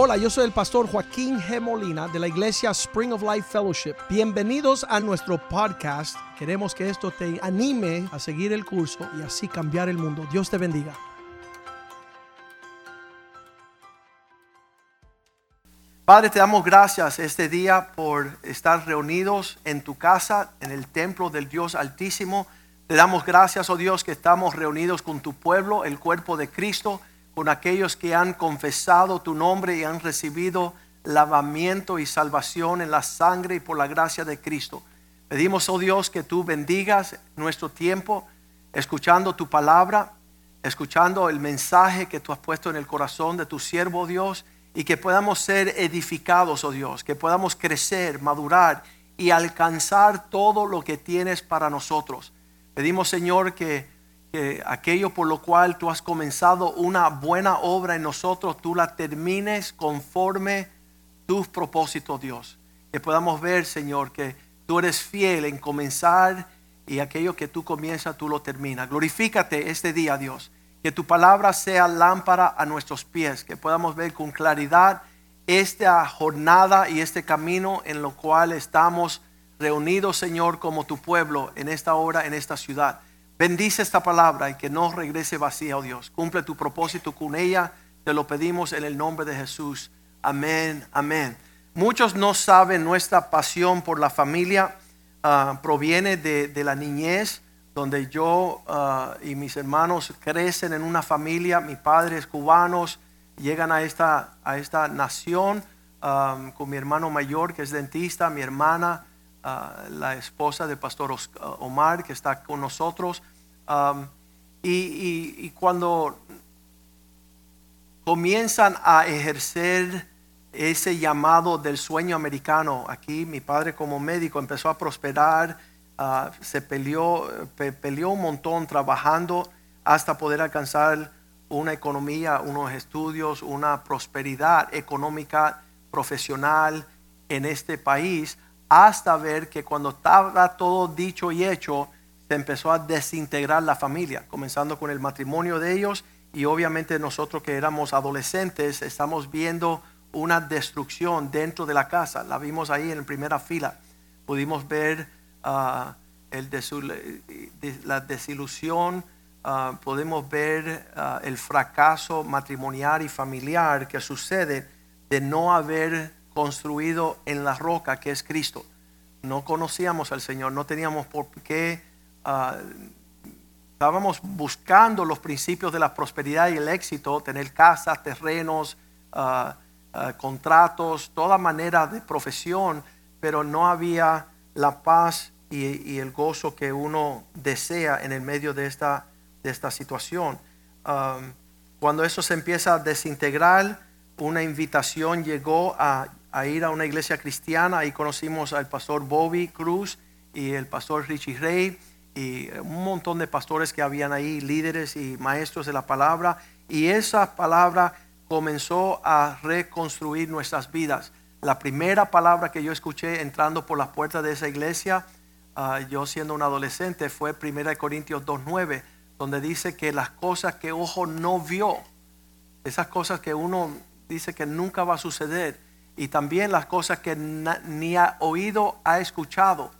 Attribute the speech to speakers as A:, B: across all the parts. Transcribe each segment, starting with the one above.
A: Hola, yo soy el pastor Joaquín G. Molina de la iglesia Spring of Life Fellowship. Bienvenidos a nuestro podcast. Queremos que esto te anime a seguir el curso y así cambiar el mundo. Dios te bendiga.
B: Padre, te damos gracias este día por estar reunidos en tu casa, en el templo del Dios Altísimo. Te damos gracias, oh Dios, que estamos reunidos con tu pueblo, el cuerpo de Cristo, con aquellos que han confesado tu nombre y han recibido lavamiento y salvación en la sangre y por la gracia de Cristo. Pedimos, oh Dios, que tú bendigas nuestro tiempo escuchando tu palabra, escuchando el mensaje que tú has puesto en el corazón de tu siervo, oh Dios y que podamos ser edificados, oh Dios, que podamos crecer, madurar y alcanzar todo lo que tienes para nosotros. Pedimos, Señor, que, que, aquello por lo cual tú has comenzado una buena obra en nosotros, tú la termines conforme tus propósitos, Dios. Que podamos ver, Señor, que tú eres fiel en comenzar y aquello que tú comienzas, tú lo terminas. Glorifícate este día, Dios que tu palabra sea lámpara a nuestros pies, que podamos ver con claridad esta jornada y este camino en lo cual estamos reunidos, Señor, como tu pueblo en esta hora, en esta ciudad. Bendice esta palabra y que no regrese vacía, oh Dios. Cumple tu propósito con ella. Te lo pedimos en el nombre de Jesús. Amén, amén. Muchos no saben nuestra pasión por la familia. Ah, proviene de, la niñez donde yo ah, y mis hermanos crecen en una familia, mis padres cubanos llegan a esta, a esta nación con mi hermano mayor que es dentista, mi hermana, la esposa del pastor ah, Omar que está con nosotros. y, cuando comienzan a ejercer ese llamado del sueño americano, aquí mi padre como médico empezó a prosperar Ah, se peleó, peleó un montón trabajando hasta poder alcanzar una economía, unos estudios, una prosperidad económica, profesional en este país, hasta ver que cuando estaba todo dicho y hecho, se empezó a desintegrar la familia, comenzando con el matrimonio de ellos y obviamente nosotros que éramos adolescentes estamos viendo una destrucción dentro de la casa, la vimos ahí en primera fila, pudimos ver de la desilusión, podemos ver el fracaso matrimonial y familiar que sucede de no haber construido en la roca que es Cristo. No conocíamos al Señor, no teníamos por qué, estábamos buscando los principios de la prosperidad y el éxito, tener casas, terrenos, contratos, toda manera de profesión, pero no había la paz y, el gozo que uno desea en el medio de esta, de esta situación. Cuando eso se empieza a desintegrar, una invitación llegó a, ir a una iglesia cristiana. Ahí conocimos al pastor Bobby Cruz y el pastor Richie Rey y un montón de pastores que habían ahí, líderes y maestros de la palabra. Y esa palabra comenzó a reconstruir nuestras vidas. La primera palabra que yo escuché entrando por las puertas de esa iglesia, ah, yo siendo un adolescente, fue 1 Corintios 2.9, donde dice que las cosas que ojo no vio, esas cosas que uno dice que nunca va a suceder, y también las cosas que ni ha oído ha escuchado,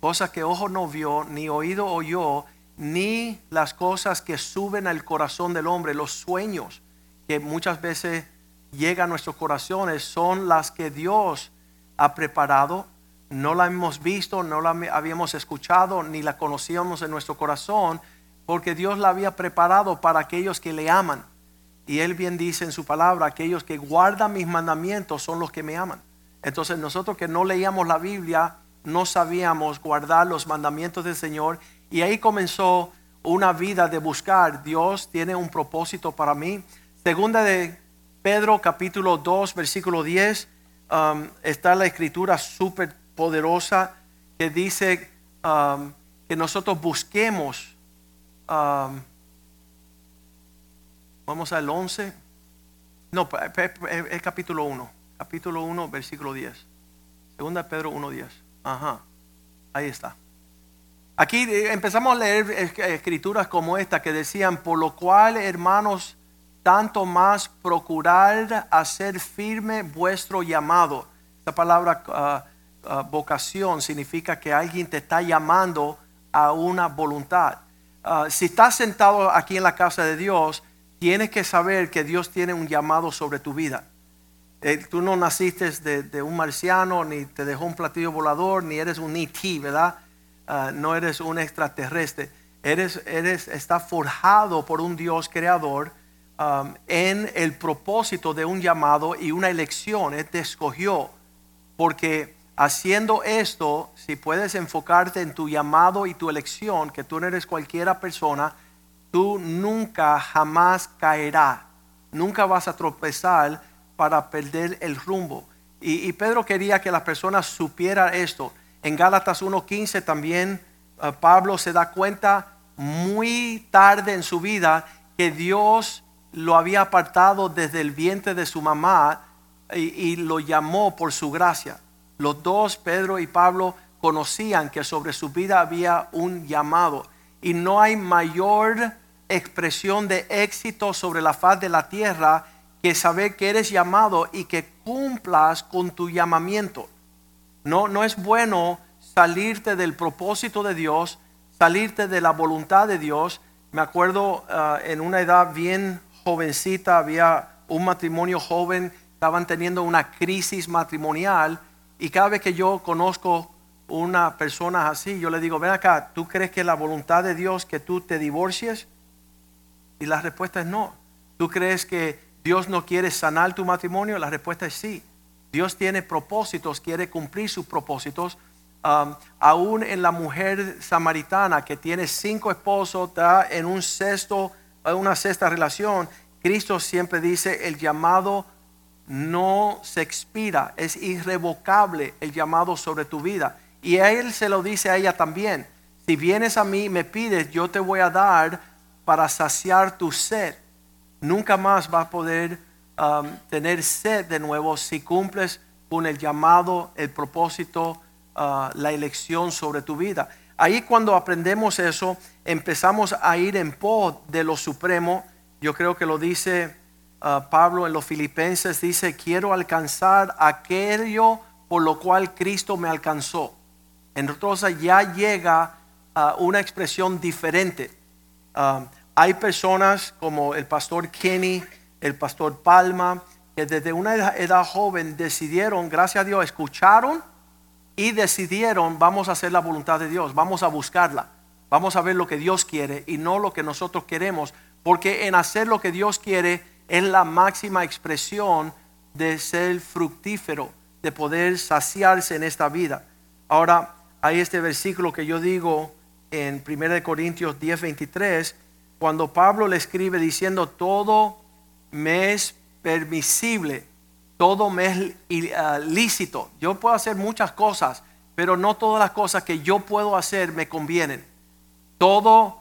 B: cosas que ojo no vio, ni oído oyó, ni las cosas que suben al corazón del hombre, los sueños que muchas veces llega a nuestros corazones son las que Dios ha preparado. No la hemos visto, no la habíamos escuchado, ni la conocíamos en nuestro corazón, porque Dios la había preparado para aquellos que le aman. Y Él bien dice en su palabra, aquellos que guardan mis mandamientos son los que me aman. Entonces nosotros que no leíamos la Biblia, no sabíamos guardar los mandamientos del Señor. Y ahí comenzó una vida de buscar, Dios tiene un propósito para mí. Segunda de Pedro capítulo 2, versículo 10, um, está la escritura súper poderosa que dice um, que nosotros busquemos, um, vamos al 11, no, es capítulo 1, capítulo 1, versículo 10. Segunda Pedro 1, 10. Ajá, ahí está. Aquí eh, empezamos a leer escrituras como esta que decían, por lo cual, hermanos, tanto más procurar hacer firme vuestro llamado. Esta palabra ah, ah, vocación significa que alguien te está llamando a una voluntad. Ah, si estás sentado aquí en la casa de Dios, tienes que saber que Dios tiene un llamado sobre tu vida. Eh, tú no naciste de, un marciano, ni te dejó un platillo volador, ni eres un E.T., ¿verdad? no eres un extraterrestre. Eres, eres, está forjado por un Dios creador Um, en el propósito de un llamado y una elección. Él te escogió porque haciendo esto, si puedes enfocarte en tu llamado y tu elección, que tú no eres cualquiera persona, tú nunca jamás caerás, nunca vas a tropezar para perder el rumbo. Y, Pedro quería que las personas supieran esto. En Gálatas 1.15 también uh, Pablo se da cuenta muy tarde en su vida que Dios lo había apartado desde el vientre de su mamá y, lo llamó por su gracia. Los dos, Pedro y Pablo, conocían que sobre su vida había un llamado. Y no hay mayor expresión de éxito sobre la faz de la tierra que saber que eres llamado y que cumplas con tu llamamiento. No, no es bueno salirte del propósito de Dios, salirte de la voluntad de Dios. Me acuerdo ah, en una edad bien jovencita, había un matrimonio joven, estaban teniendo una crisis matrimonial y cada vez que yo conozco una persona así, yo le digo, ven acá, ¿tú crees que la voluntad de Dios que tú te divorcies? Y la respuesta es no. ¿Tú crees que Dios no quiere sanar tu matrimonio? La respuesta es sí. Dios tiene propósitos, quiere cumplir sus propósitos. Um, aún en la mujer samaritana que tiene cinco esposos, está en un sexto una sexta relación, Cristo siempre dice, el llamado no se expira, es irrevocable el llamado sobre tu vida. Y Él se lo dice a ella también, si vienes a mí me pides, yo te voy a dar para saciar tu sed. Nunca más vas a poder um, tener sed de nuevo si cumples con el llamado, el propósito, uh, la elección sobre tu vida. Ahí cuando aprendemos eso, empezamos a ir en pos de lo supremo. Yo creo que lo dice uh, Pablo en los filipenses, dice, quiero alcanzar aquello por lo cual Cristo me alcanzó. Entonces ya llega uh, una expresión diferente. Uh, hay personas como el pastor Kenny, el pastor Palma, que desde una edad joven decidieron, gracias a Dios, escucharon y decidieron, vamos a hacer la voluntad de Dios, vamos a buscarla, vamos a ver lo que Dios quiere y no lo que nosotros queremos, porque en hacer lo que Dios quiere es la máxima expresión de ser fructífero, de poder saciarse en esta vida. Ahora, hay este versículo que yo digo en 1 Corintios 10, 23, cuando Pablo le escribe diciendo, todo me es permisible todo me es ah, lícito. Yo puedo hacer muchas cosas, pero no todas las cosas que yo puedo hacer me convienen. Todo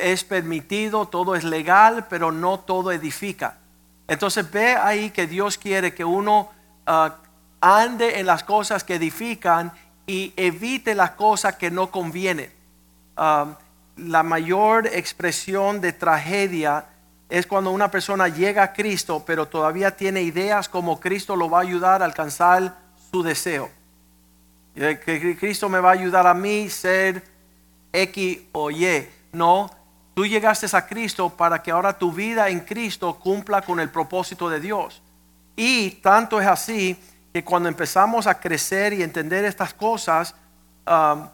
B: es permitido, todo es legal, pero no todo edifica. Entonces ve ahí que Dios quiere que uno ah, ande en las cosas que edifican y evite las cosas que no convienen. Ah, la mayor expresión de tragedia es cuando una persona llega a Cristo, pero todavía tiene ideas como Cristo lo va a ayudar a alcanzar su deseo. Que Cristo me va a ayudar a mí ser X o Y. No, tú llegaste a Cristo para que ahora tu vida en Cristo cumpla con el propósito de Dios. Y tanto es así que cuando empezamos a crecer y entender estas cosas, um,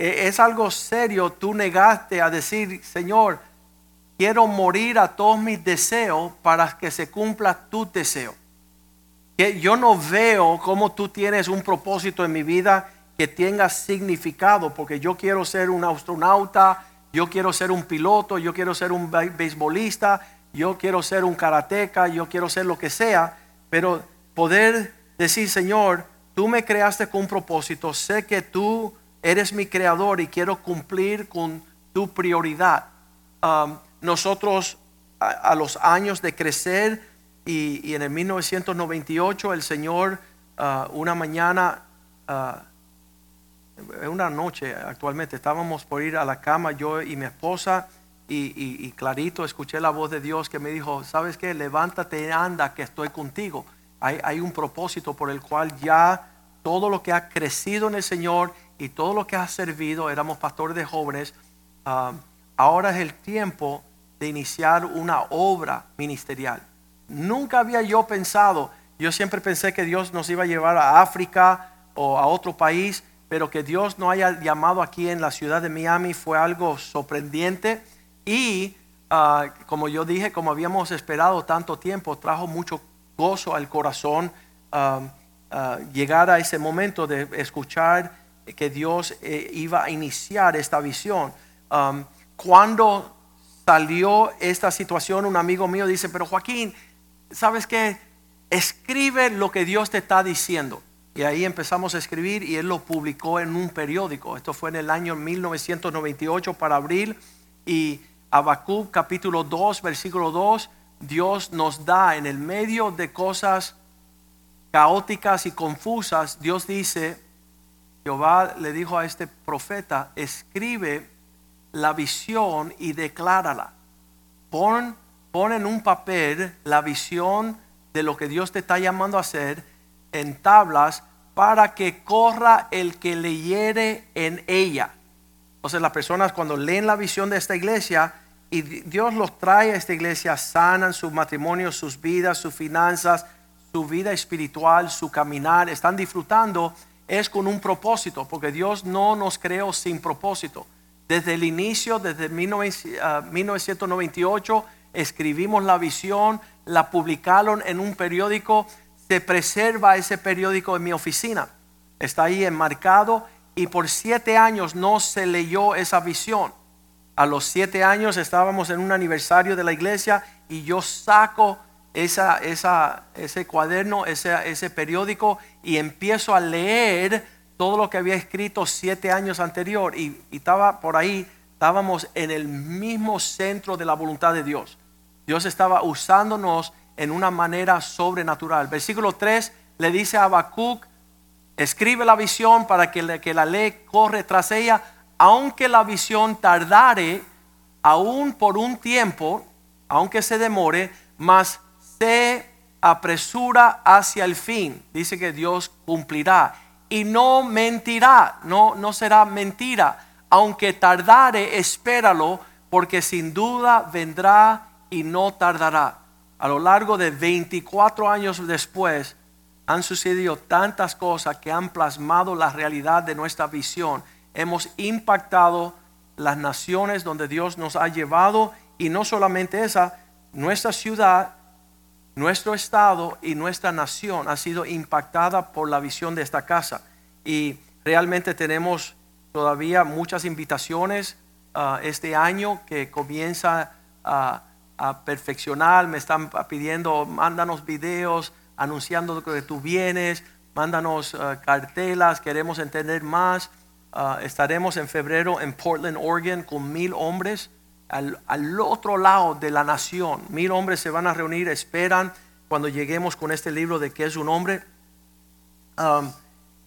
B: es algo serio. Tú negaste a decir, Señor, quiero morir a todos mis deseos para que se cumpla tu deseo. Que yo no veo cómo tú tienes un propósito en mi vida que tenga significado, porque yo quiero ser un astronauta, yo quiero ser un piloto, yo quiero ser un beisbolista, yo quiero ser un karateca, yo quiero ser lo que sea, pero poder decir, Señor, tú me creaste con un propósito, sé que tú eres mi creador y quiero cumplir con tu prioridad. Um, nosotros a, los años de crecer y, en el 1998 el Señor ah, una mañana, uh, una noche actualmente, estábamos por ir a la cama yo y mi esposa y, y- y clarito escuché la voz de Dios que me dijo, ¿sabes qué? Levántate y anda, que estoy contigo. Hay, hay un propósito por el cual ya todo lo que ha crecido en el Señor y todo lo que ha servido, éramos pastores de jóvenes, ah, ahora es el tiempo de iniciar una obra ministerial. Nunca había yo pensado, yo siempre pensé que Dios nos iba a llevar a África o a otro país, pero que Dios no haya llamado aquí en la ciudad de Miami fue algo sorprendente y ah, como yo dije, como habíamos esperado tanto tiempo, trajo mucho gozo al corazón ah, ah, llegar a ese momento de escuchar que Dios eh, iba a iniciar esta visión. Um, cuando salió esta situación, un amigo mío dice, pero Joaquín, ¿sabes qué? Escribe lo que Dios te está diciendo. Y ahí empezamos a escribir y él lo publicó en un periódico. Esto fue en el año 1998 para abril. Y Habacuc capítulo 2, versículo 2, Dios nos da en el medio de cosas caóticas y confusas, Dios dice, Jehová le dijo a este profeta, escribe la visión y declárala. Pon, pon en un papel la visión de lo que Dios te está llamando a hacer en tablas para que corra el que leyere en ella. Entonces las personas cuando leen la visión de esta iglesia y Dios los trae a esta iglesia, sanan sus matrimonios, sus vidas, sus finanzas, su vida espiritual, su caminar, están disfrutando, es con un propósito, porque Dios no nos creó sin propósito. Desde el inicio, desde 1900, ah, 1998, escribimos la visión, la publicaron en un periódico, se preserva ese periódico en mi oficina. Está ahí enmarcado y por siete años no se leyó esa visión. A los siete años estábamos en un aniversario de la iglesia y yo saco esa, ese cuaderno, ese, ese periódico y empiezo a leer todo lo que había escrito siete años anterior y, estaba por ahí, estábamos en el mismo centro de la voluntad de Dios. Dios estaba usándonos en una manera sobrenatural. Versículo 3 le dice a Habacuc, escribe la visión para que, le- que la ley corre tras ella, aunque la visión tardare, aún por un tiempo, aunque se demore, mas se apresura hacia el fin. Dice que Dios cumplirá y no mentirá, no, no será mentira. Aunque tardare, espéralo, porque sin duda vendrá y no tardará. A lo largo de 24 años después, han sucedido tantas cosas que han plasmado la realidad de nuestra visión. Hemos impactado las naciones donde Dios nos ha llevado y no solamente esa, nuestra ciudad, nuestro estado y nuestra nación ha sido impactada por la visión de esta casa. Y realmente tenemos todavía muchas invitaciones ah, este año que comienza a, a perfeccionar. Me están pidiendo, mándanos videos anunciando que tú vienes, mándanos ah, cartelas, queremos entender más. Ah, estaremos en febrero en Portland, Oregon, con mil hombres al, al otro lado de la nación. Mil hombres se van a reunir, esperan cuando lleguemos con este libro de qué es un hombre. Um,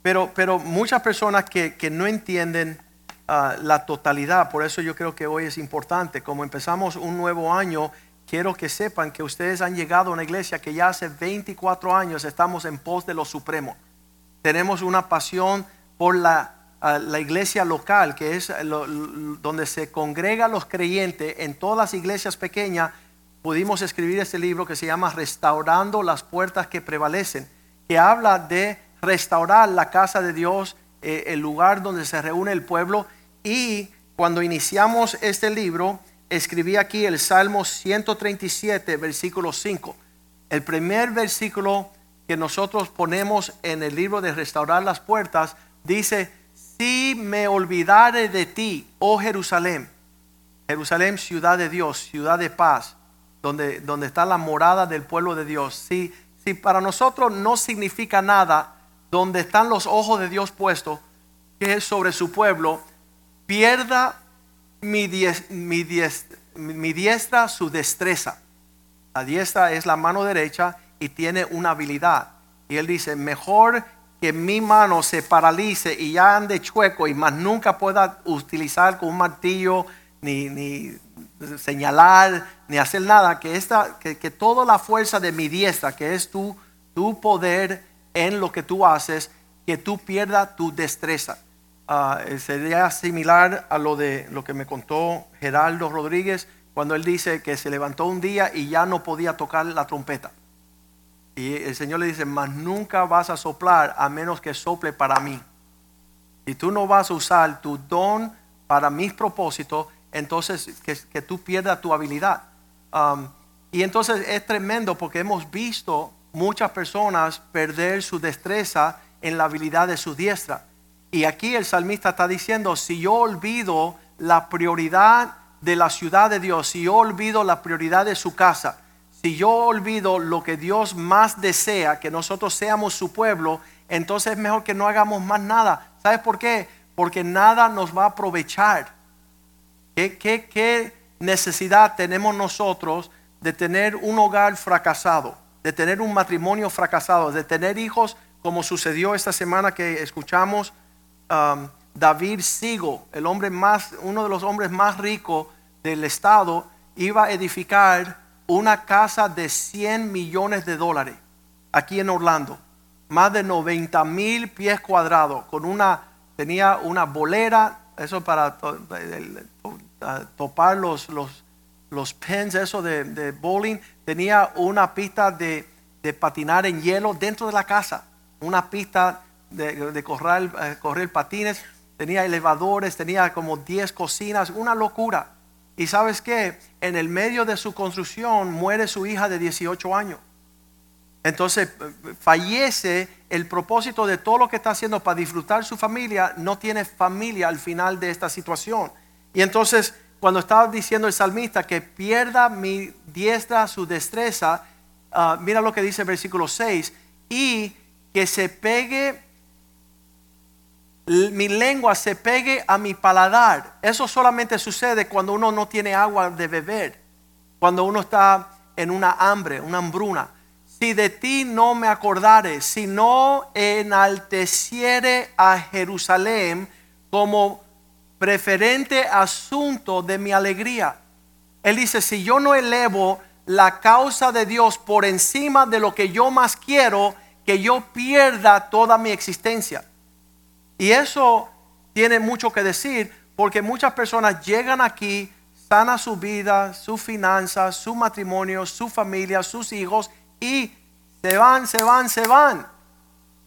B: pero, pero muchas personas que, que no entienden ah, la totalidad, por eso yo creo que hoy es importante. Como empezamos un nuevo año, quiero que sepan que ustedes han llegado a una iglesia que ya hace 24 años estamos en pos de lo supremo. Tenemos una pasión por la, la iglesia local, que es donde se congregan los creyentes en todas las iglesias pequeñas. Pudimos escribir este libro que se llama Restaurando las puertas que prevalecen, que habla de restaurar la casa de Dios, eh, el lugar donde se reúne el pueblo. Y cuando iniciamos este libro, escribí aquí el Salmo 137, versículo 5. El primer versículo que nosotros ponemos en el libro de Restaurar las Puertas dice, si me olvidare de ti, oh Jerusalén, Jerusalén, ciudad de Dios, ciudad de paz, donde, donde está la morada del pueblo de Dios. Si, si para nosotros no significa nada, donde están los ojos de Dios puestos, que es sobre su pueblo, pierda mi, mi diestra su destreza. La diestra es la mano derecha y tiene una habilidad. Y él dice, mejor que mi mano se paralice y ya ande chueco y más nunca pueda utilizar con un martillo ni, ni señalar, ni hacer nada, que, esta, que, que toda la fuerza de mi diestra, que es tu, tu poder en lo que tú haces, que tú pierdas tu destreza. Ah, eh, sería similar a lo de lo que me contó Geraldo Rodríguez cuando él dice que se levantó un día y ya no podía tocar la trompeta. Y el Señor le dice, mas nunca vas a soplar a menos que sople para mí. Y tú no vas a usar tu don para mis propósitos, entonces que, que tú pierdas tu habilidad. Um, y entonces es tremendo porque hemos visto muchas personas perder su destreza en la habilidad de su diestra. Y aquí el salmista está diciendo, si yo olvido la prioridad de la ciudad de Dios, si yo olvido la prioridad de su casa, si yo olvido lo que Dios más desea, que nosotros seamos su pueblo, entonces es mejor que no hagamos más nada. ¿Sabes por qué? Porque nada nos va a aprovechar. ¿Qué, qué, qué necesidad tenemos nosotros de tener un hogar fracasado, de tener un matrimonio fracasado, de tener hijos como sucedió esta semana que escuchamos um, David Sigo, el hombre más, uno de los hombres más ricos del estado, iba a edificar una casa de 100 millones de dólares aquí en Orlando, más de 90 mil pies cuadrados, con una, tenía una bolera, eso para topar los, los, los pens, eso de, bowling, tenía una pista de, de patinar en hielo dentro de la casa, una pista de, correr, eh, correr patines, tenía elevadores, tenía como 10 cocinas, una locura. Y sabes qué, en el medio de su construcción muere su hija de 18 años. Entonces fallece el propósito de todo lo que está haciendo para disfrutar su familia, no tiene familia al final de esta situación. Y entonces cuando estaba diciendo el salmista que pierda mi diestra su destreza, ah, mira lo que dice el versículo 6, y que se pegue mi lengua se pegue a mi paladar. Eso solamente sucede cuando uno no tiene agua de beber, cuando uno está en una hambre, una hambruna. Si de ti no me acordare, si no enalteciere a Jerusalén como preferente asunto de mi alegría. Él dice, si yo no elevo la causa de Dios por encima de lo que yo más quiero, que yo pierda toda mi existencia. Y eso tiene mucho que decir porque muchas personas llegan aquí, sana su vida, sus finanzas, su matrimonio, su familia, sus hijos y se van, se van, se van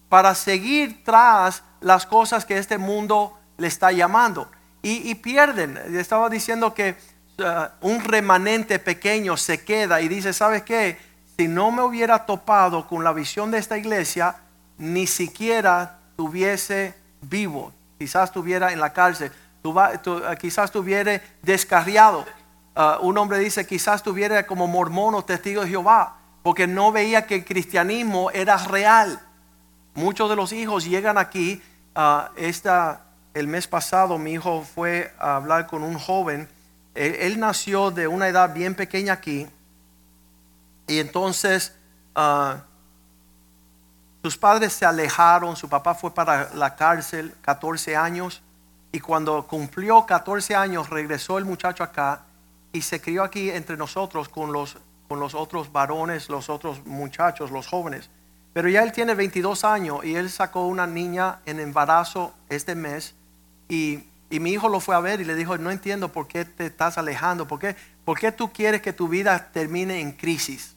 B: para seguir tras las cosas que este mundo le está llamando. Y, pierden. Estaba diciendo que uh, un remanente pequeño se queda y dice, ¿sabes qué? Si no me hubiera topado con la visión de esta iglesia, ni siquiera tuviese vivo, quizás estuviera en la cárcel, eh, quizás estuviera descarriado. Ah, un hombre dice, quizás estuviera como mormón o testigo de Jehová, porque no veía que el cristianismo era real. Muchos de los hijos llegan aquí. Uh, esta, el mes pasado mi hijo fue a hablar con un joven. Él, nació de una edad bien pequeña aquí. Y entonces uh, sus padres se alejaron, su papá fue para la cárcel 14 años y cuando cumplió 14 años regresó el muchacho acá y se crió aquí entre nosotros con los, con los otros varones, los otros muchachos, los jóvenes. Pero ya él tiene 22 años y él sacó una niña en embarazo este mes y, y mi hijo lo fue a ver y le dijo, no entiendo por qué te estás alejando, por qué, por qué tú quieres que tu vida termine en crisis,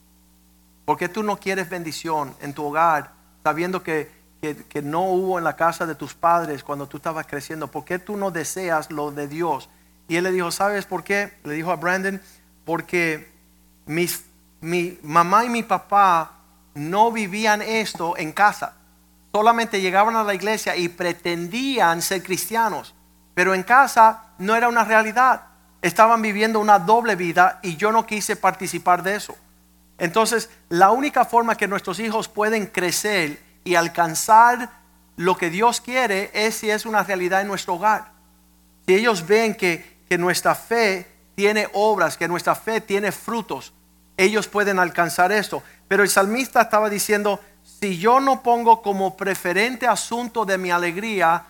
B: por qué tú no quieres bendición en tu hogar sabiendo que, que, no hubo en la casa de tus padres cuando tú estabas creciendo? ¿Por qué tú no deseas lo de Dios? Y él le dijo, ¿sabes por qué? Le dijo a Brandon, porque mis, mi mamá y mi papá no vivían esto en casa. Solamente llegaban a la iglesia y pretendían ser cristianos. Pero en casa no era una realidad. Estaban viviendo una doble vida y yo no quise participar de eso. Entonces, la única forma que nuestros hijos pueden crecer y alcanzar lo que Dios quiere es si es una realidad en nuestro hogar. Si ellos ven que, nuestra fe tiene obras, que nuestra fe tiene frutos, ellos pueden alcanzar esto. Pero el salmista estaba diciendo, si yo no pongo como preferente asunto de mi alegría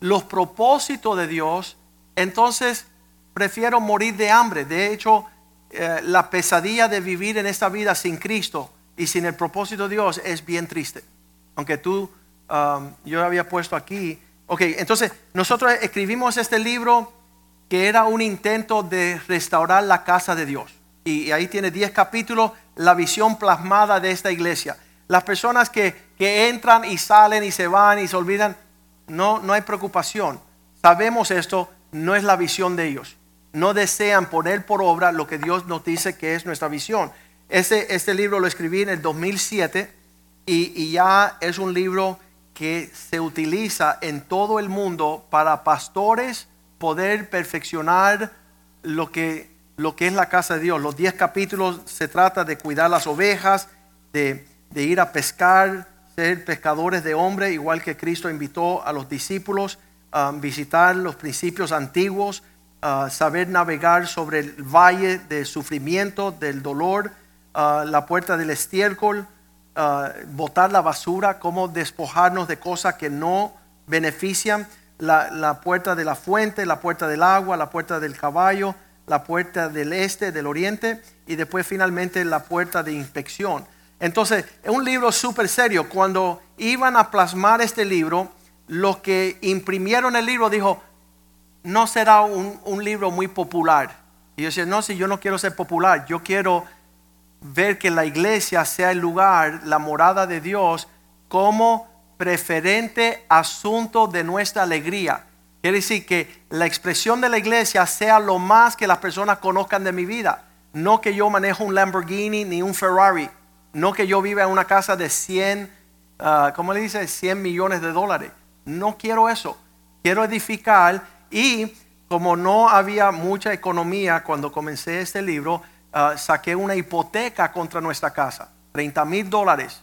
B: los propósitos de Dios, entonces prefiero morir de hambre. De hecho, eh, la pesadilla de vivir en esta vida sin Cristo y sin el propósito de Dios es bien triste. Aunque tú, um, yo había puesto aquí. Ok, entonces nosotros escribimos este libro que era un intento de restaurar la casa de Dios. Y, ahí tiene 10 capítulos, la visión plasmada de esta iglesia. Las personas que, que entran y salen y se van y se olvidan, no, no hay preocupación. Sabemos esto, no es la visión de ellos. No desean poner por obra lo que Dios nos dice que es nuestra visión. Este, este libro lo escribí en el 2007 y, y ya es un libro que se utiliza en todo el mundo para pastores poder perfeccionar lo que, lo que es la casa de Dios. Los 10 capítulos se trata de cuidar las ovejas, de, de ir a pescar, ser pescadores de hombre, igual que Cristo invitó a los discípulos a visitar los principios antiguos, a saber navegar sobre el valle del sufrimiento, del dolor, a la puerta del estiércol, a botar la basura, cómo despojarnos de cosas que no benefician, la, la puerta de la fuente, la puerta del agua, la puerta del caballo, la puerta del este, del oriente y después finalmente la puerta de inspección. Entonces, es un libro súper serio. Cuando iban a plasmar este libro, los que imprimieron el libro dijo, no será un, libro muy popular. Y yo decía, no, si yo no quiero ser popular, yo quiero ver que la iglesia sea el lugar, la morada de Dios, como preferente asunto de nuestra alegría. Quiere decir que la expresión de la iglesia sea lo más que las personas conozcan de mi vida. No que yo manejo un Lamborghini ni un Ferrari. No que yo viva en una casa de 100, uh, ¿cómo le dice? 100 millones de dólares. No quiero eso. Quiero edificar y como no había mucha economía cuando comencé este libro, uh, saqué una hipoteca contra nuestra casa, 30 mil dólares.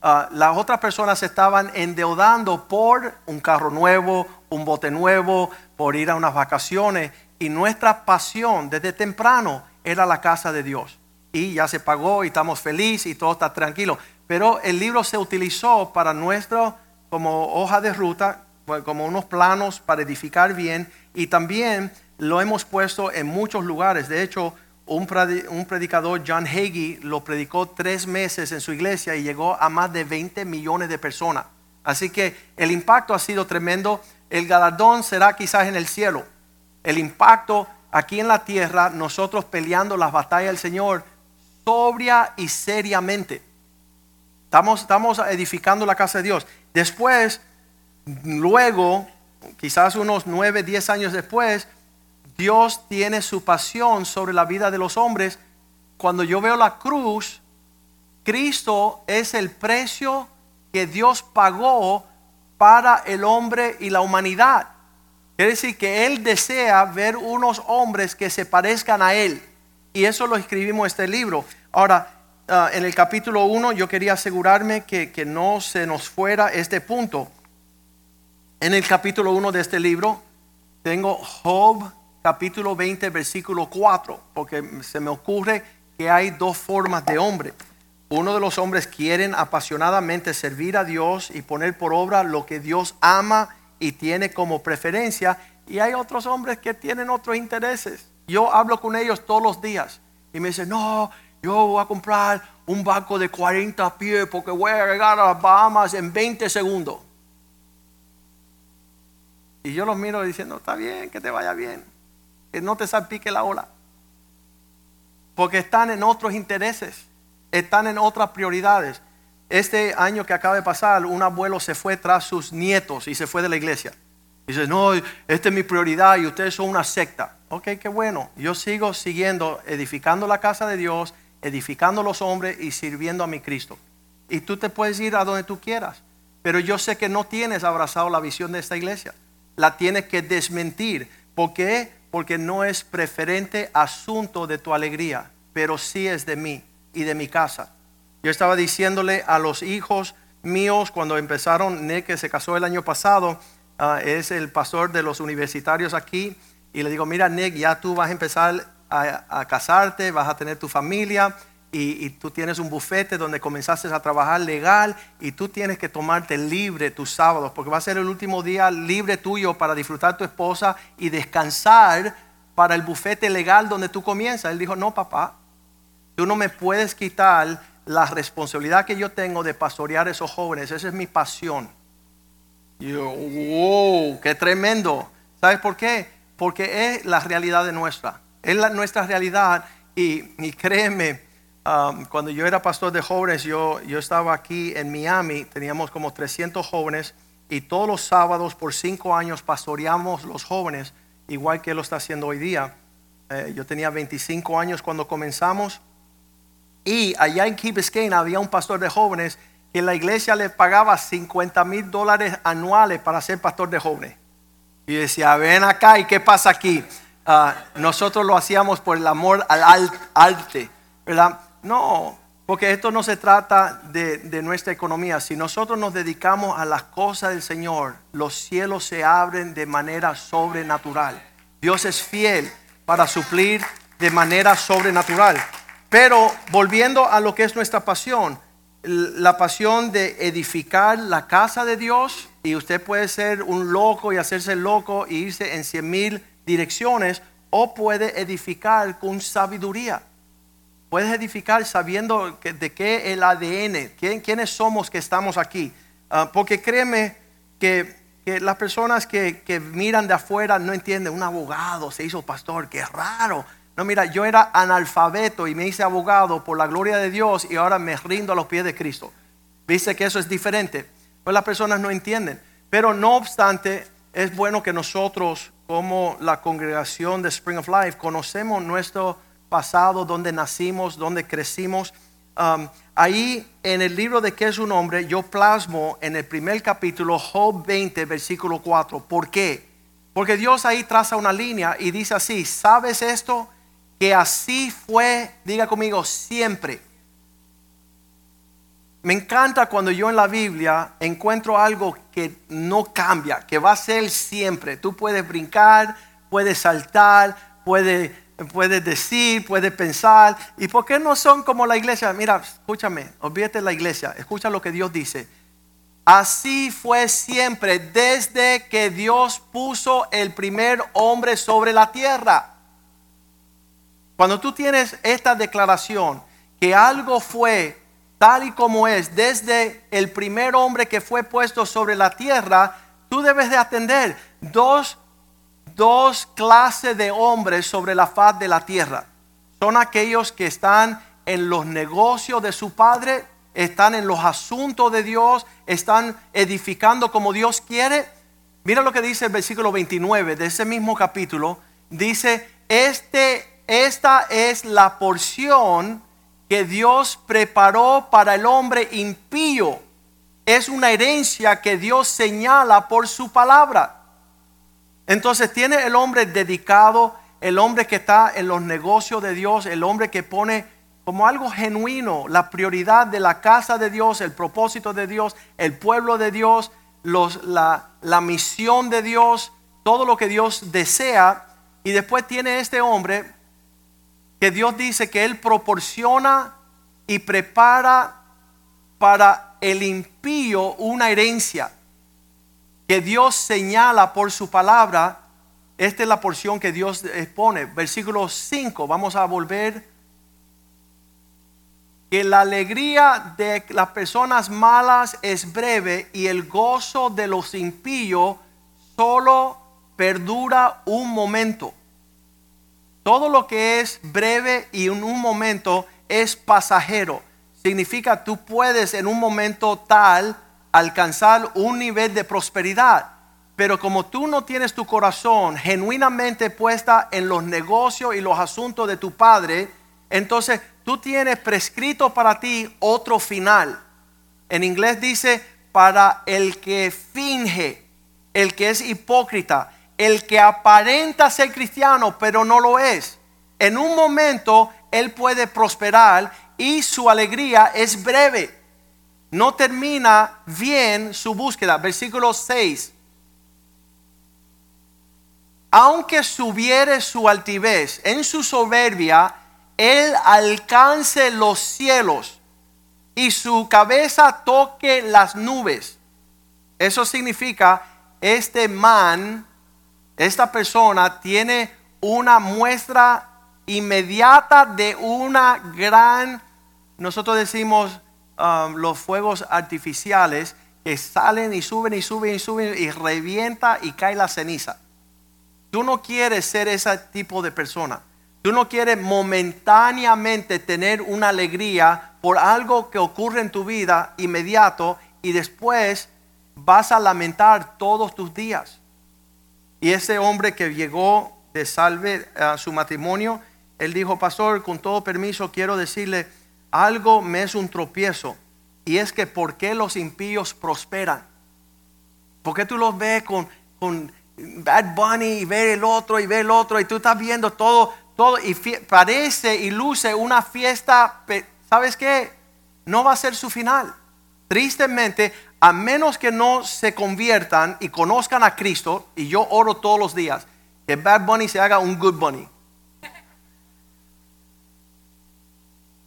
B: Uh, las otras personas estaban endeudando por un carro nuevo, un bote nuevo, por ir a unas vacaciones. Y nuestra pasión desde temprano era la casa de Dios. Y ya se pagó y estamos felices y todo está tranquilo. Pero el libro se utilizó para nuestro, como hoja de ruta, como unos planos para edificar bien. Y también lo hemos puesto en muchos lugares. De hecho, un, predicador, John Hagee, lo predicó tres meses en su iglesia y llegó a más de 20 millones de personas. Así que el impacto ha sido tremendo. El galardón será quizás en el cielo. El impacto aquí en la tierra, nosotros peleando las batallas del Señor sobria y seriamente. Estamos, estamos edificando la casa de Dios. Después, luego, quizás unos nueve, diez años después, Dios tiene su pasión sobre la vida de los hombres. Cuando yo veo la cruz, Cristo es el precio que Dios pagó para el hombre y la humanidad. Quiere decir que Él desea ver unos hombres que se parezcan a Él. Y eso lo escribimos en este libro. Ahora, uh, en el capítulo 1 yo quería asegurarme que, que no se nos fuera este punto. En el capítulo 1 de este libro tengo Job capítulo 20, versículo 4, porque se me ocurre que hay dos formas de hombre. Uno de los hombres quieren apasionadamente servir a Dios y poner por obra lo que Dios ama y tiene como preferencia. Y hay otros hombres que tienen otros intereses. Yo hablo con ellos todos los días y me dicen, no, yo voy a comprar un barco de 40 pies porque voy a llegar a las Bahamas en 20 segundos. Y yo los miro diciendo, está bien, que te vaya bien que no te salpique la ola. Porque están en otros intereses, están en otras prioridades. Este año que acaba de pasar, un abuelo se fue tras sus nietos y se fue de la iglesia. Dice, no, esta es mi prioridad y ustedes son una secta. Ok, qué bueno. Yo sigo siguiendo, edificando la casa de Dios, edificando los hombres y sirviendo a mi Cristo. Y tú te puedes ir a donde tú quieras. Pero yo sé que no tienes abrazado la visión de esta iglesia. La tienes que desmentir. ¿Por qué? porque no es preferente asunto de tu alegría, pero sí es de mí y de mi casa. Yo estaba diciéndole a los hijos míos cuando empezaron, Nick que se casó el año pasado, ah, es el pastor de los universitarios aquí, y le digo, mira Nick, ya tú vas a empezar a, a casarte, vas a tener tu familia, y, tú tienes un bufete donde comenzaste a trabajar legal y tú tienes que tomarte libre tus sábados porque va a ser el último día libre tuyo para disfrutar tu esposa y descansar para el bufete legal donde tú comienzas. Él dijo, no, papá, tú no me puedes quitar la responsabilidad que yo tengo de pastorear a esos jóvenes. Esa es mi pasión. Y yo, wow, qué tremendo. ¿Sabes por qué? Porque es la realidad de nuestra. Es nuestra realidad. Y, y créeme, um, cuando yo era pastor de jóvenes, yo, yo estaba aquí en Miami, teníamos como 300 jóvenes y todos los sábados por cinco años pastoreamos los jóvenes, igual que lo está haciendo hoy día. Eh, yo tenía 25 años cuando comenzamos y allá en Key Biscayne había un pastor de jóvenes que la iglesia le pagaba 50 mil dólares anuales para ser pastor de jóvenes. Y decía, ven acá, ¿y qué pasa aquí? Ah, nosotros lo hacíamos por el amor al arte, ¿verdad? No, porque esto no se trata de, nuestra economía. Si nosotros nos dedicamos a las cosas del Señor, los cielos se abren de manera sobrenatural. Dios es fiel para suplir de manera sobrenatural. Pero volviendo a lo que es nuestra pasión, la pasión de edificar la casa de Dios, y usted puede ser un loco y hacerse loco y irse en cien mil direcciones, o puede edificar con sabiduría. Puedes edificar sabiendo de qué el ADN, quién, quiénes somos que estamos aquí. Uh, porque créeme que, que las personas que, que, miran de afuera no entienden, un abogado se hizo pastor, qué raro. No, mira, yo era analfabeto y me hice abogado por la gloria de Dios y ahora me rindo a los pies de Cristo. Viste que eso es diferente. Pues las personas no entienden. Pero no obstante, es bueno que nosotros, como la congregación de Spring of Life, conocemos nuestro pasado, donde nacimos, donde crecimos. Um, ahí en el libro de qué es un hombre, yo plasmo en el primer capítulo, Job 20, versículo 4. ¿Por qué? Porque Dios ahí traza una línea y dice así, ¿sabes esto? Que así fue, diga conmigo, siempre. Me encanta cuando yo en la Biblia encuentro algo que no cambia, que va a ser siempre. Tú puedes brincar, puedes saltar, puedes puede decir, puede pensar. ¿Y por qué no son como la iglesia? Mira, escúchame, olvídate la iglesia, escucha lo que Dios dice. Así fue siempre desde que Dios puso el primer hombre sobre la tierra. Cuando tú tienes esta declaración, que algo fue tal y como es desde el primer hombre que fue puesto sobre la tierra, tú debes de atender dos dos clases de hombres sobre la faz de la tierra. Son aquellos que están en los negocios de su padre, están en los asuntos de Dios, están edificando como Dios quiere. Mira lo que dice el versículo 29 de ese mismo capítulo. Dice, este, esta es la porción que Dios preparó para el hombre impío. Es una herencia que Dios señala por su palabra. Entonces tiene el hombre dedicado, el hombre que está en los negocios de Dios, el hombre que pone como algo genuino la prioridad de la casa de Dios, el propósito de Dios, el pueblo de Dios, la misión de Dios, todo lo que Dios desea. Y después tiene este hombre que Dios dice que Él proporciona y prepara para el impío una herencia que Dios señala por su palabra. Esta es la porción que Dios expone. Versículo 5, vamos a volver. Que la alegría de las personas malas es breve y el gozo de los impíos solo perdura un momento. Todo lo que es breve y en un momento es pasajero. Significa tú puedes en un momento tal alcanzar un nivel de prosperidad. Pero como tú no tienes tu corazón genuinamente puesta en los negocios y los asuntos de tu padre, entonces tú tienes prescrito para ti otro final. En inglés dice, para el que finge, el que es hipócrita, el que aparenta ser cristiano, pero no lo es. En un momento él puede prosperar y su alegría es breve no termina bien su búsqueda. Versículo 6. Aunque subiere su altivez en su soberbia, él alcance los cielos y su cabeza toque las nubes. Eso significa, este man, esta persona tiene una muestra inmediata de una gran, nosotros decimos um, los fuegos artificiales que salen y suben y suben y suben y revienta y cae la ceniza. Tú no quieres ser ese tipo de persona. Tú no quieres momentáneamente tener una alegría por algo que ocurre en tu vida inmediato y después vas a lamentar todos tus días. Y ese hombre que llegó de salve a su matrimonio, él dijo, pastor, con todo permiso quiero decirle, algo me es un tropiezo. Y es que ¿por qué los impíos prosperan? ¿Por qué tú los ves con, Bad Bunny y ver el otro y ver el otro y tú estás viendo todo, todo y parece y luce una fiesta, ¿sabes qué? No va a ser su final. Tristemente, a menos que no se conviertan y conozcan a Cristo, y yo oro todos los días, que Bad Bunny se haga un Good Bunny.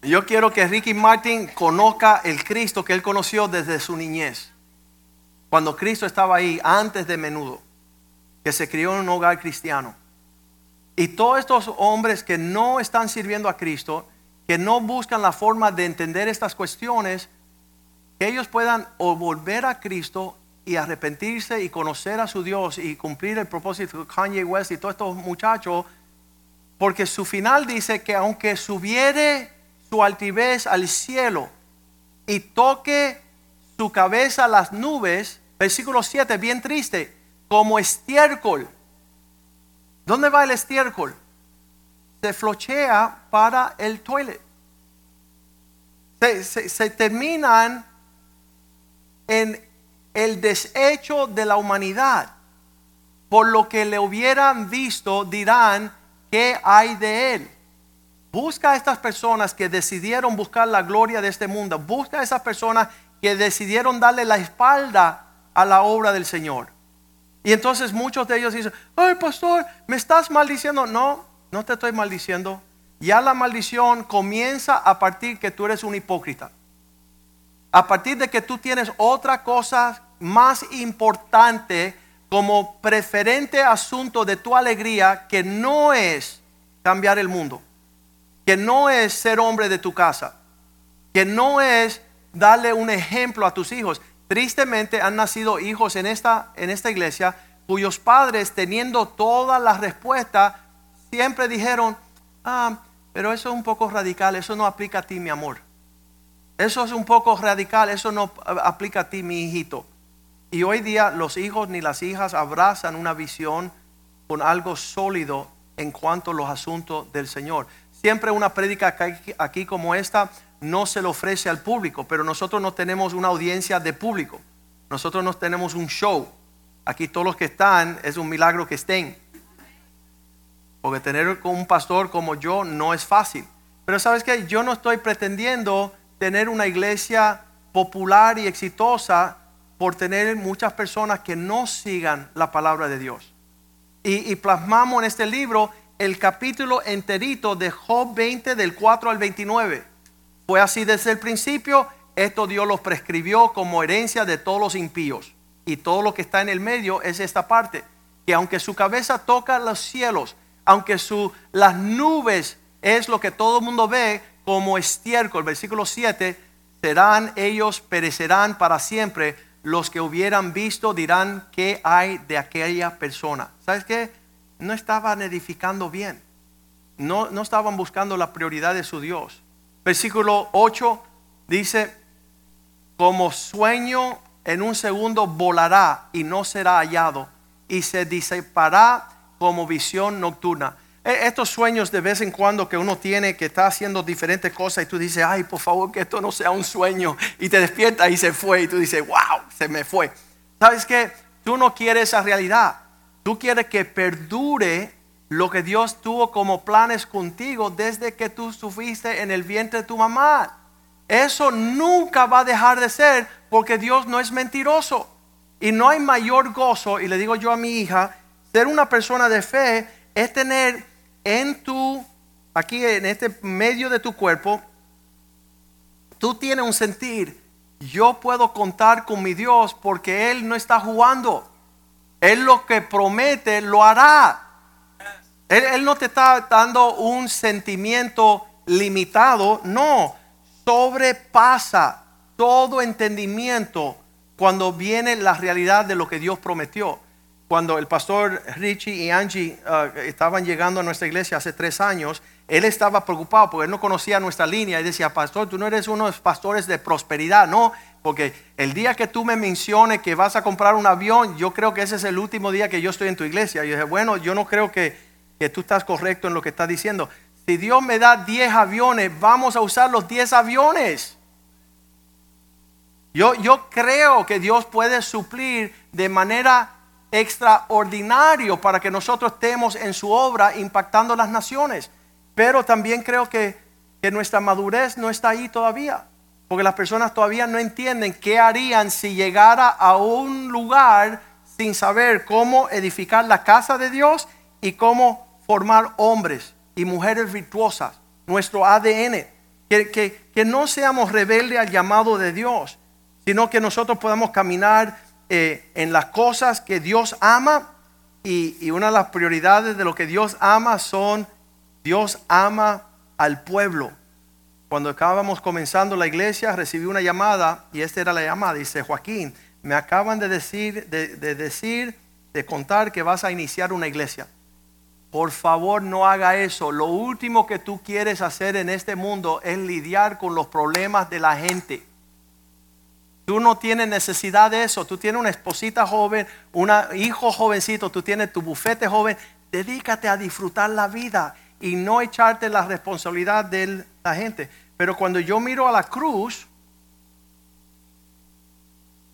B: Yo quiero que Ricky Martin conozca el Cristo que él conoció desde su niñez. Cuando Cristo estaba ahí, antes de menudo, que se crió en un hogar cristiano. Y todos estos hombres que no están sirviendo a Cristo, que no buscan la forma de entender estas cuestiones, que ellos puedan o volver a Cristo y arrepentirse y conocer a su Dios y cumplir el propósito de Kanye West y todos estos muchachos, porque su final dice que aunque subiere su altivez al cielo y toque su cabeza a las nubes, versículo 7, bien triste, como estiércol. ¿Dónde va el estiércol? Se flochea para el toilet. Se, se terminan en el desecho de la humanidad. Por lo que le hubieran visto, dirán, ¿qué hay de él? Busca a estas personas que decidieron buscar la gloria de este mundo. Busca a esas personas que decidieron darle la espalda a la obra del Señor. Y entonces muchos de ellos dicen, ay pastor, me estás maldiciendo. No, no te estoy maldiciendo. Ya la maldición comienza a partir que tú eres un hipócrita. A partir de que tú tienes otra cosa más importante como preferente asunto de tu alegría que no es cambiar el mundo que no es ser hombre de tu casa, que no es darle un ejemplo a tus hijos. Tristemente han nacido hijos en esta, en esta iglesia cuyos padres, teniendo todas las respuestas, siempre dijeron, ah, pero eso es un poco radical, eso no aplica a ti, mi amor. Eso es un poco radical, eso no aplica a ti, mi hijito. Y hoy día los hijos ni las hijas abrazan una visión con algo sólido en cuanto a los asuntos del Señor. Siempre una prédica aquí como esta no se le ofrece al público, pero nosotros no tenemos una audiencia de público. Nosotros no tenemos un show. Aquí todos los que están es un milagro que estén. Porque tener un pastor como yo no es fácil. Pero sabes que yo no estoy pretendiendo tener una iglesia popular y exitosa por tener muchas personas que no sigan la palabra de Dios. Y, y plasmamos en este libro el capítulo enterito de Job 20 del 4 al 29. Fue así desde el principio, esto Dios los prescribió como herencia de todos los impíos. Y todo lo que está en el medio es esta parte, que aunque su cabeza toca los cielos, aunque su, las nubes es lo que todo el mundo ve como estiércol, versículo 7, serán ellos, perecerán para siempre. Los que hubieran visto dirán qué hay de aquella persona. ¿Sabes qué? No estaban edificando bien. No, no estaban buscando la prioridad de su Dios. Versículo 8 dice, como sueño en un segundo volará y no será hallado y se disipará como visión nocturna. E, estos sueños de vez en cuando que uno tiene que está haciendo diferentes cosas y tú dices, ay, por favor que esto no sea un sueño y te despiertas y se fue y tú dices, wow, se me fue. ¿Sabes qué? Tú no quieres esa realidad. Tú quieres que perdure lo que Dios tuvo como planes contigo desde que tú sufriste en el vientre de tu mamá. Eso nunca va a dejar de ser porque Dios no es mentiroso. Y no hay mayor gozo, y le digo yo a mi hija, ser una persona de fe es tener en tu, aquí en este medio de tu cuerpo, tú tienes un sentir, yo puedo contar con mi Dios porque Él no está jugando. Él lo que promete lo hará. Él, no te está dando un sentimiento limitado, no, sobrepasa todo entendimiento cuando viene la realidad de lo que Dios prometió. Cuando el pastor Richie y Angie uh, estaban llegando a nuestra iglesia hace tres años, él estaba preocupado porque él no conocía nuestra línea y decía, pastor, tú no eres uno de los pastores de prosperidad, no, porque el día que tú me menciones que vas a comprar un avión, yo creo que ese es el último día que yo estoy en tu iglesia. Y yo dije, bueno, yo no creo que, que tú estás correcto en lo que estás diciendo. Si Dios me da 10 aviones, vamos a usar los 10 aviones. Yo, yo creo que Dios puede suplir de manera extraordinaria para que nosotros estemos en su obra impactando las naciones. Pero también creo que, que nuestra madurez no está ahí todavía. Porque las personas todavía no entienden qué harían si llegara a un lugar sin saber cómo edificar la casa de Dios y cómo formar hombres y mujeres virtuosas, nuestro ADN. Que, que, que no seamos rebeldes al llamado de Dios, sino que nosotros podamos caminar eh, en las cosas que Dios ama. Y, y una de las prioridades de lo que Dios ama son, Dios ama al pueblo. Cuando estábamos comenzando la iglesia, recibí una llamada y esta era la llamada. Dice, Joaquín, me acaban de decir, de, de decir, de contar que vas a iniciar una iglesia. Por favor, no haga eso. Lo último que tú quieres hacer en este mundo es lidiar con los problemas de la gente. Tú no tienes necesidad de eso. Tú tienes una esposita joven, un hijo jovencito, tú tienes tu bufete joven. Dedícate a disfrutar la vida y no echarte la responsabilidad de la gente. Pero cuando yo miro a la cruz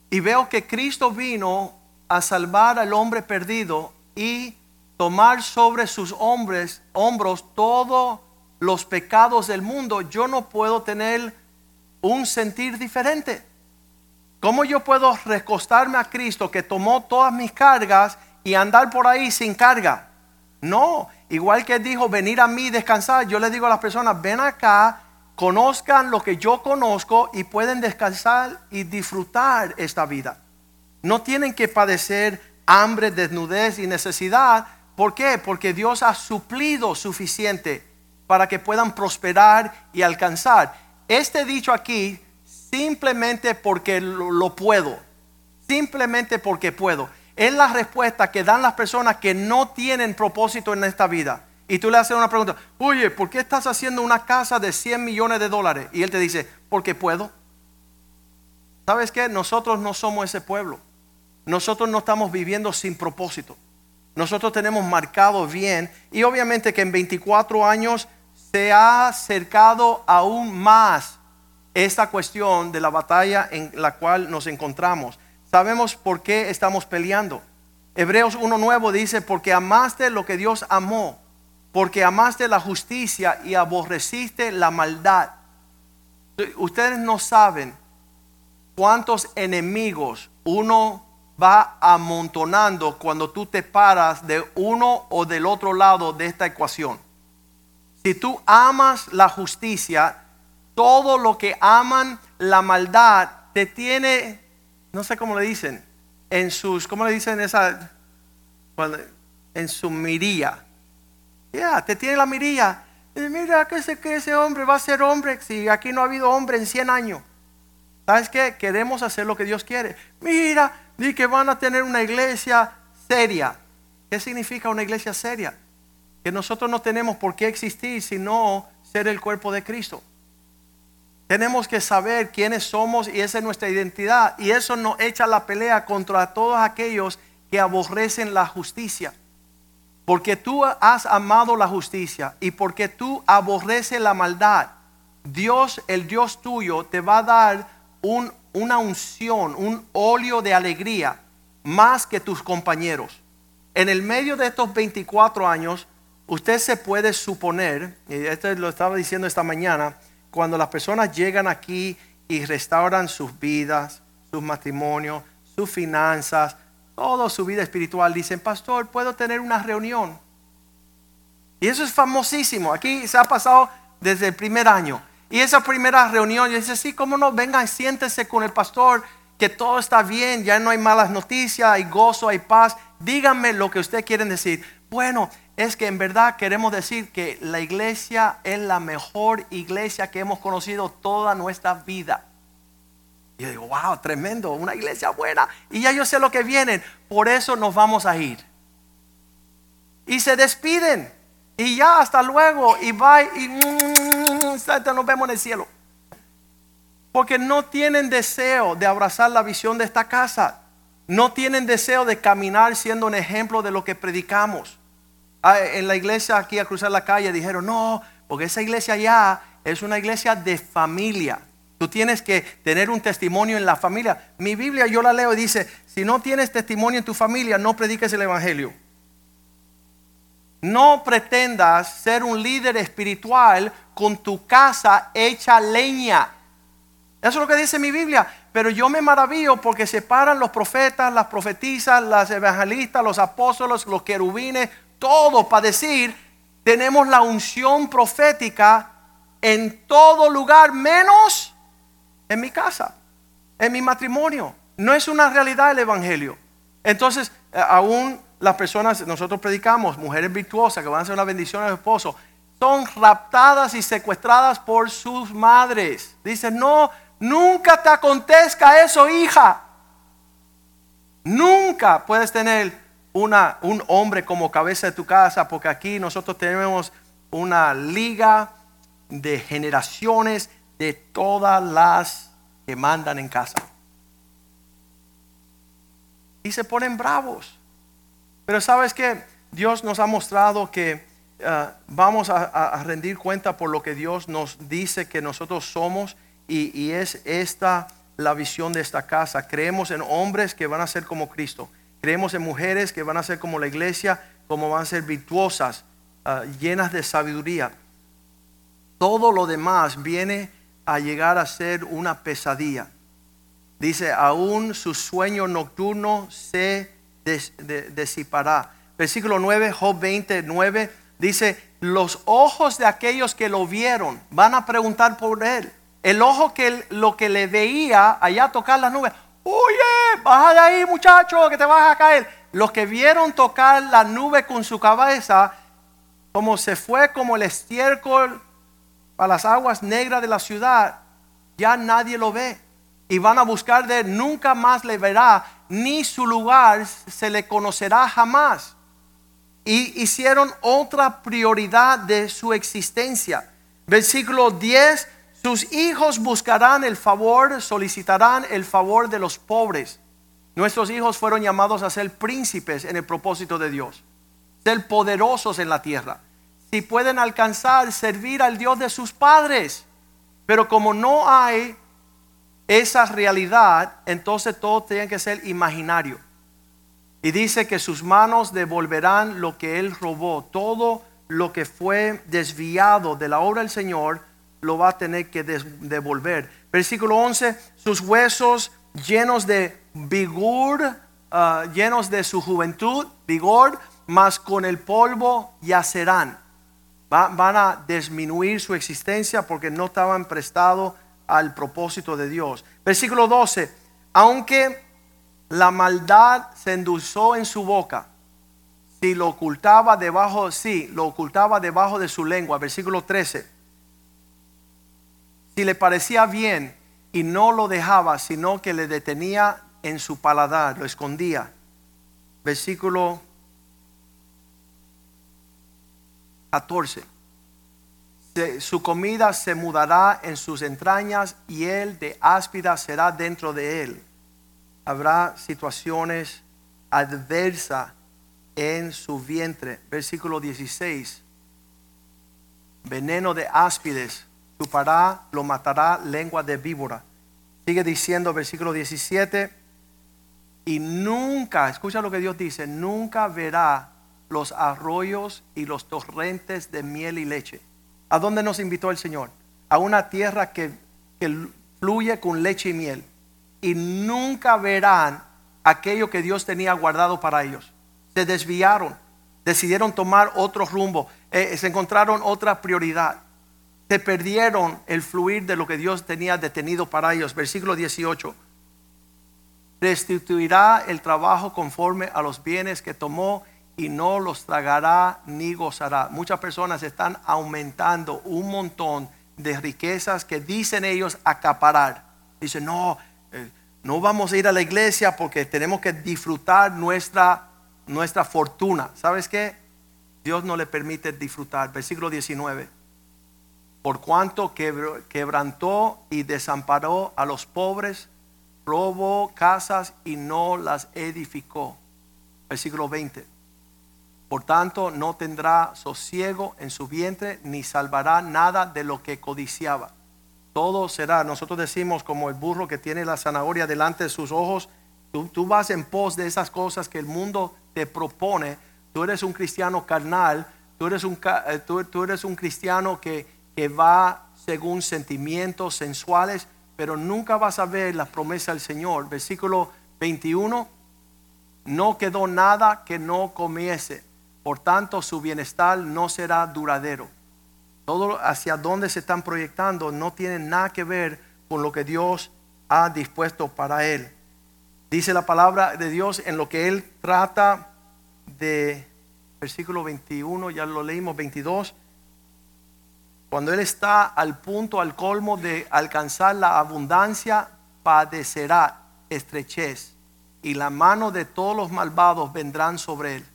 B: y veo que Cristo vino a salvar al hombre perdido y tomar sobre sus hombres, hombros todos los pecados del mundo, yo no puedo tener un sentir diferente. ¿Cómo yo puedo recostarme a Cristo que tomó todas mis cargas y andar por ahí sin carga? No, igual que dijo, venir a mí descansar, yo le digo a las personas, ven acá conozcan lo que yo conozco y pueden descansar y disfrutar esta vida. No tienen que padecer hambre, desnudez y necesidad. ¿Por qué? Porque Dios ha suplido suficiente para que puedan prosperar y alcanzar. Este dicho aquí simplemente porque lo, puedo, simplemente porque puedo. Es la respuesta que dan las personas que no tienen propósito en esta vida. Y tú le haces una pregunta, oye, ¿por qué estás haciendo una casa de 100 millones de dólares? Y él te dice, porque puedo. ¿Sabes qué? Nosotros no somos ese pueblo. Nosotros no estamos viviendo sin propósito. Nosotros tenemos marcado bien y obviamente que en 24 años se ha acercado aún más esta cuestión de la batalla en la cual nos encontramos. Sabemos por qué estamos peleando. Hebreos 1 nuevo dice, porque amaste lo que Dios amó porque amaste la justicia y aborreciste la maldad. Ustedes no saben cuántos enemigos uno va amontonando cuando tú te paras de uno o del otro lado de esta ecuación. Si tú amas la justicia, todo lo que aman la maldad te tiene, no sé cómo le dicen, en sus, ¿cómo le dicen esa? en su miría ya, te tiene la mirilla. Mira que ese, que ese hombre va a ser hombre si aquí no ha habido hombre en 100 años. ¿Sabes qué? Queremos hacer lo que Dios quiere. Mira, di que van a tener una iglesia seria. ¿Qué significa una iglesia seria? Que nosotros no tenemos por qué existir sino ser el cuerpo de Cristo. Tenemos que saber quiénes somos y esa es nuestra identidad. Y eso nos echa la pelea contra todos aquellos que aborrecen la justicia. Porque tú has amado la justicia y porque tú aborreces la maldad, Dios, el Dios tuyo, te va a dar una unción, un óleo de alegría más que tus compañeros. En el medio de estos 24 años, usted se puede suponer, y esto lo estaba diciendo esta mañana, cuando las personas llegan aquí y restauran sus vidas, sus matrimonios, sus finanzas, toda su vida espiritual, dicen, pastor, puedo tener una reunión. Y eso es famosísimo. Aquí se ha pasado desde el primer año. Y esa primera reunión, yo dice, sí, cómo no, vengan, siéntense con el pastor, que todo está bien, ya no hay malas noticias, hay gozo, hay paz. Díganme lo que ustedes quieren decir. Bueno, es que en verdad queremos decir que la iglesia es la mejor iglesia que hemos conocido toda nuestra vida. Y yo digo, wow, tremendo, una iglesia buena. Y ya yo sé lo que vienen, por eso nos vamos a ir. Y se despiden. Y ya, hasta luego. Y bye. Y nos vemos en el cielo. Porque no tienen deseo de abrazar la visión de esta casa. No tienen deseo de caminar siendo un ejemplo de lo que predicamos. Ah, en la iglesia aquí a cruzar la calle dijeron, no, porque esa iglesia ya es una iglesia de familia. Tú tienes que tener un testimonio en la familia. Mi Biblia yo la leo y dice, si no tienes testimonio en tu familia, no prediques el Evangelio. No pretendas ser un líder espiritual con tu casa hecha leña. Eso es lo que dice mi Biblia. Pero yo me maravillo porque se paran los profetas, las profetisas, las evangelistas, los apóstoles, los querubines, todo para decir, tenemos la unción profética en todo lugar menos en mi casa, en mi matrimonio. No es una realidad el Evangelio. Entonces, eh, aún las personas, nosotros predicamos, mujeres virtuosas que van a ser una bendición a su esposo, son raptadas y secuestradas por sus madres. Dicen, no, nunca te acontezca eso, hija. Nunca puedes tener un hombre como cabeza de tu casa, porque aquí nosotros tenemos una liga de generaciones de todas las que mandan en casa. Y se ponen bravos. Pero sabes que Dios nos ha mostrado que uh, vamos a, rendir cuenta por lo que Dios nos dice que nosotros somos y es esta la visión de esta casa. Creemos en hombres que van a ser como Cristo. Creemos en mujeres que van a ser como la iglesia, como van a ser virtuosas, uh, llenas de sabiduría. Todo lo demás viene a llegar a ser una pesadilla. Dice, aún su sueño nocturno se disipará. Versículo 9, Job 29, dice, los ojos de aquellos que lo vieron van a preguntar por él. El ojo que lo que le veía allá tocar las nubes, oye, baja de ahí muchacho, que te vas a caer. Los que vieron tocar la nube con su cabeza, como se fue como el estiércol a las aguas negras de la ciudad, ya nadie lo ve. Y van a buscar de él, nunca más le verá, ni su lugar se le conocerá jamás. Y hicieron otra prioridad de su existencia. Versículo 10, sus hijos buscarán el favor, solicitarán el favor de los pobres. Nuestros hijos fueron llamados a ser príncipes en el propósito de Dios, ser poderosos en la tierra si pueden alcanzar servir al Dios de sus padres. Pero como no hay esa realidad, entonces todo tiene que ser imaginario. Y dice que sus manos devolverán lo que él robó. Todo lo que fue desviado de la obra del Señor lo va a tener que devolver. Versículo 11, sus huesos llenos de vigor, ah, llenos de su juventud, vigor, mas con el polvo yacerán van a disminuir su existencia porque no estaban prestados al propósito de Dios. Versículo 12, aunque la maldad se endulzó en su boca, si lo ocultaba debajo, sí, lo ocultaba debajo de su lengua. Versículo 13, si le parecía bien y no lo dejaba, sino que le detenía en su paladar, lo escondía. Versículo 14. Su comida se mudará en sus entrañas y él de áspida será dentro de él. Habrá situaciones adversas en su vientre. Versículo 16. Veneno de áspides chupará, lo matará lengua de víbora. Sigue diciendo versículo 17. Y nunca, escucha lo que Dios dice, nunca verá los arroyos y los torrentes de miel y leche. ¿A dónde nos invitó el Señor? A una tierra que, fluye con leche y miel. Y nunca verán aquello que Dios tenía guardado para ellos. Se desviaron, decidieron tomar otro rumbo, eh, se encontraron otra prioridad. Se perdieron el fluir de lo que Dios tenía detenido para ellos. Versículo 18. Restituirá el trabajo conforme a los bienes que tomó y no los tragará ni gozará. Muchas personas están aumentando un montón de riquezas que dicen ellos acaparar. Dicen, no, eh, no vamos a ir a la iglesia porque tenemos que disfrutar nuestra, nuestra fortuna. ¿Sabes qué? Dios no le permite disfrutar. Versículo 19. Por cuanto quebrantó y desamparó a los pobres, robó casas y no las edificó. Versículo 20. Por tanto, no tendrá sosiego en su vientre, ni salvará nada de lo que codiciaba. Todo será, nosotros decimos como el burro que tiene la zanahoria delante de sus ojos, tú, vas en pos de esas cosas que el mundo te propone, tú eres un cristiano carnal, tú eres un, eh, tú, eres un cristiano que, que va según sentimientos sensuales, pero nunca vas a ver la promesa del Señor. Versículo 21, no quedó nada que no comiese por tanto, su bienestar no será duradero. Todo hacia donde se están proyectando no tiene nada que ver con lo que Dios ha dispuesto para él. Dice la palabra de Dios en lo que él trata de versículo 21, ya lo leímos 22. Cuando él está al punto, al colmo de alcanzar la abundancia, padecerá estrechez y la mano de todos los malvados vendrán sobre él.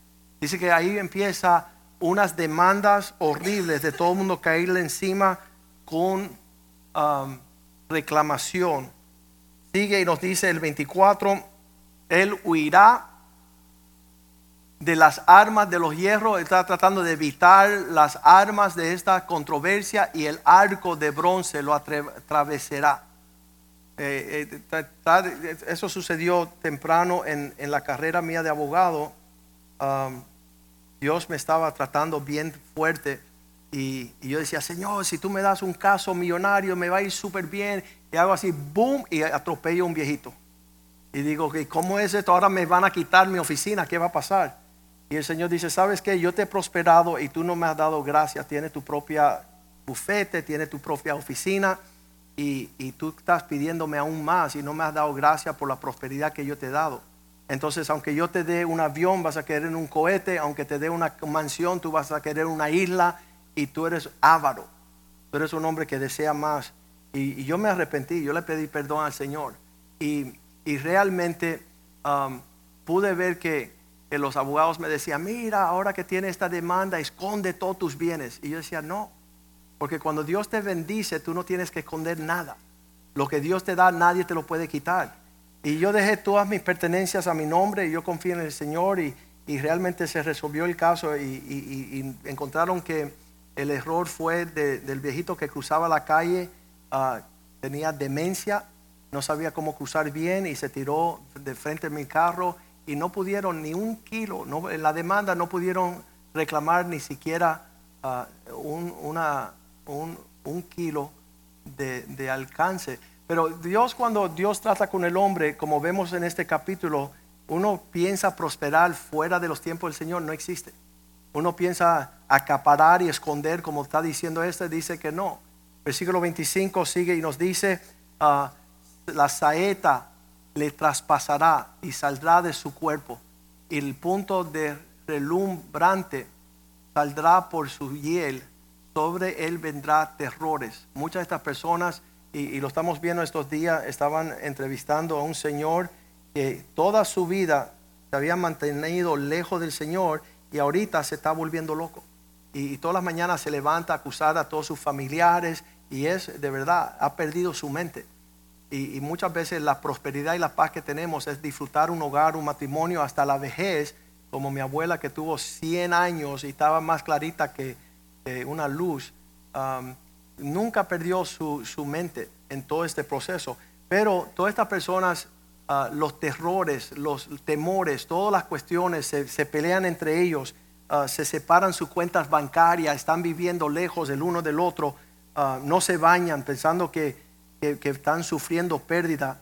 B: Dice que ahí empieza unas demandas horribles de todo el mundo caerle encima con um, reclamación. Sigue y nos dice el 24, él huirá de las armas de los hierros, está tratando de evitar las armas de esta controversia y el arco de bronce lo atravesará. Eh, eh, eso sucedió temprano en, la carrera mía de abogado. Um, Dios me estaba tratando bien fuerte y, yo decía, Señor, si tú me das un caso millonario, me va a ir súper bien. Y hago así, boom, y atropello a un viejito. Y digo, ¿cómo es esto? Ahora me van a quitar mi oficina, ¿qué va a pasar? Y el Señor dice, ¿sabes qué? Yo te he prosperado y tú no me has dado gracia. Tienes tu propia bufete, tienes tu propia oficina y, tú estás pidiéndome aún más y no me has dado gracia por la prosperidad que yo te he dado. Entonces, aunque yo te dé un avión, vas a querer un cohete, aunque te dé una mansión, tú vas a querer una isla y tú eres avaro. Tú eres un hombre que desea más. Y, yo me arrepentí, yo le pedí perdón al Señor. Y, realmente um, pude ver que, los abogados me decían, mira, ahora que tiene esta demanda, esconde todos tus bienes. Y yo decía, no, porque cuando Dios te bendice, tú no tienes que esconder nada. Lo que Dios te da, nadie te lo puede quitar. Y yo dejé todas mis pertenencias a mi nombre y yo confío en el Señor y, realmente se resolvió el caso y, encontraron que el error fue del viejito que cruzaba la calle, ah, tenía demencia, no sabía cómo cruzar bien y se tiró de frente a mi carro y no pudieron ni un kilo, no, en la demanda no pudieron reclamar ni siquiera ah, un, una, un, kilo de alcance. Pero Dios cuando Dios trata con el hombre, como vemos en este capítulo, uno piensa prosperar fuera de los tiempos del Señor, no existe. Uno piensa acaparar y esconder, como está diciendo este, dice que no. Versículo 25 sigue y nos dice, ah, la saeta le traspasará y saldrá de su cuerpo. Y el punto de relumbrante saldrá por su hiel, sobre él vendrá terrores. Muchas de estas personas y, lo estamos viendo estos días, estaban entrevistando a un señor que toda su vida se había mantenido lejos del Señor y ahorita se está volviendo loco. Y, todas las mañanas se levanta a acusar a todos sus familiares y es de verdad, ha perdido su mente. Y, muchas veces la prosperidad y la paz que tenemos es disfrutar un hogar, un matrimonio hasta la vejez, como mi abuela que tuvo 100 años y estaba más clarita que, una luz. Um, nunca perdió su, mente en todo este proceso. Pero todas estas personas, ah, los terrores, los temores, todas las cuestiones se, pelean entre ellos, ah, se separan sus cuentas bancarias, están viviendo lejos el uno del otro, ah, no se bañan pensando que, que, están sufriendo pérdida.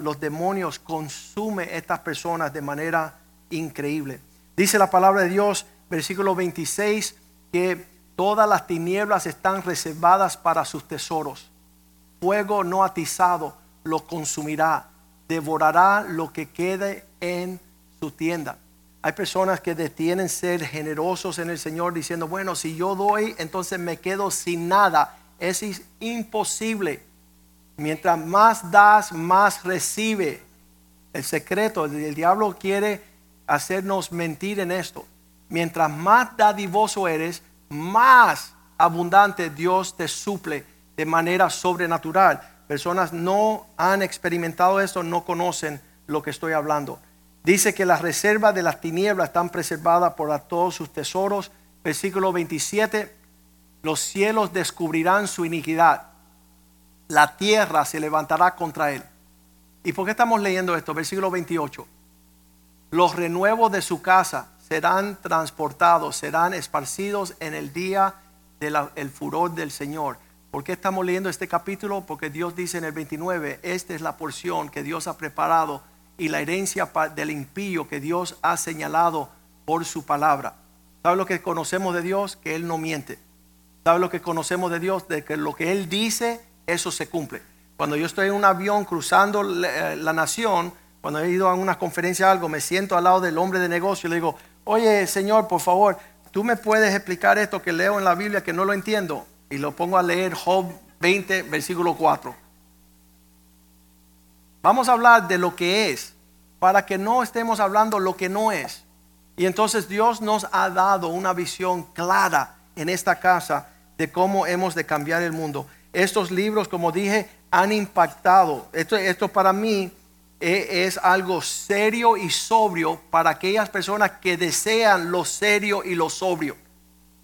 B: los demonios consumen estas personas de manera increíble. Dice la palabra de Dios, versículo 26, que Todas las tinieblas están reservadas para sus tesoros. Fuego no atizado lo consumirá, devorará lo que quede en su tienda. Hay personas que detienen ser generosos en el Señor diciendo, bueno, si yo doy, entonces me quedo sin nada. Es imposible. Mientras más das, más recibe. El secreto, el diablo quiere hacernos mentir en esto. Mientras más dadivoso eres, más abundante Dios te suple de manera sobrenatural. Personas no han experimentado esto, no conocen lo que estoy hablando. Dice que las reservas de las tinieblas están preservadas por todos sus tesoros. Versículo 27, los cielos descubrirán su iniquidad. La tierra se levantará contra él. ¿Y por qué estamos leyendo esto? Versículo 28. Los renuevos de su casa serán transportados, serán esparcidos en el día del furor del Señor. ¿Por qué estamos leyendo este capítulo? Porque Dios dice en el 29, esta es la porción que Dios ha preparado y la herencia del impío que Dios ha señalado por su palabra. ¿Sabe lo que conocemos de Dios? Que Él no miente. ¿Sabe lo que conocemos de Dios? De que lo que Él dice, eso se cumple. Cuando yo estoy en un avión cruzando la, la nación, cuando he ido a una conferencia o algo, me siento al lado del hombre de negocio y le digo, oye Señor, por favor, tú me puedes explicar esto que leo en la Biblia que no lo entiendo. Y lo pongo a leer Job 20, versículo 4. Vamos a hablar de lo que es, para que no estemos hablando lo que no es. Y entonces Dios nos ha dado una visión clara en esta casa de cómo hemos de cambiar el mundo. Estos libros, como dije, han impactado. Esto, esto para mí e, es algo serio y sobrio para aquellas personas que desean lo serio y lo sobrio.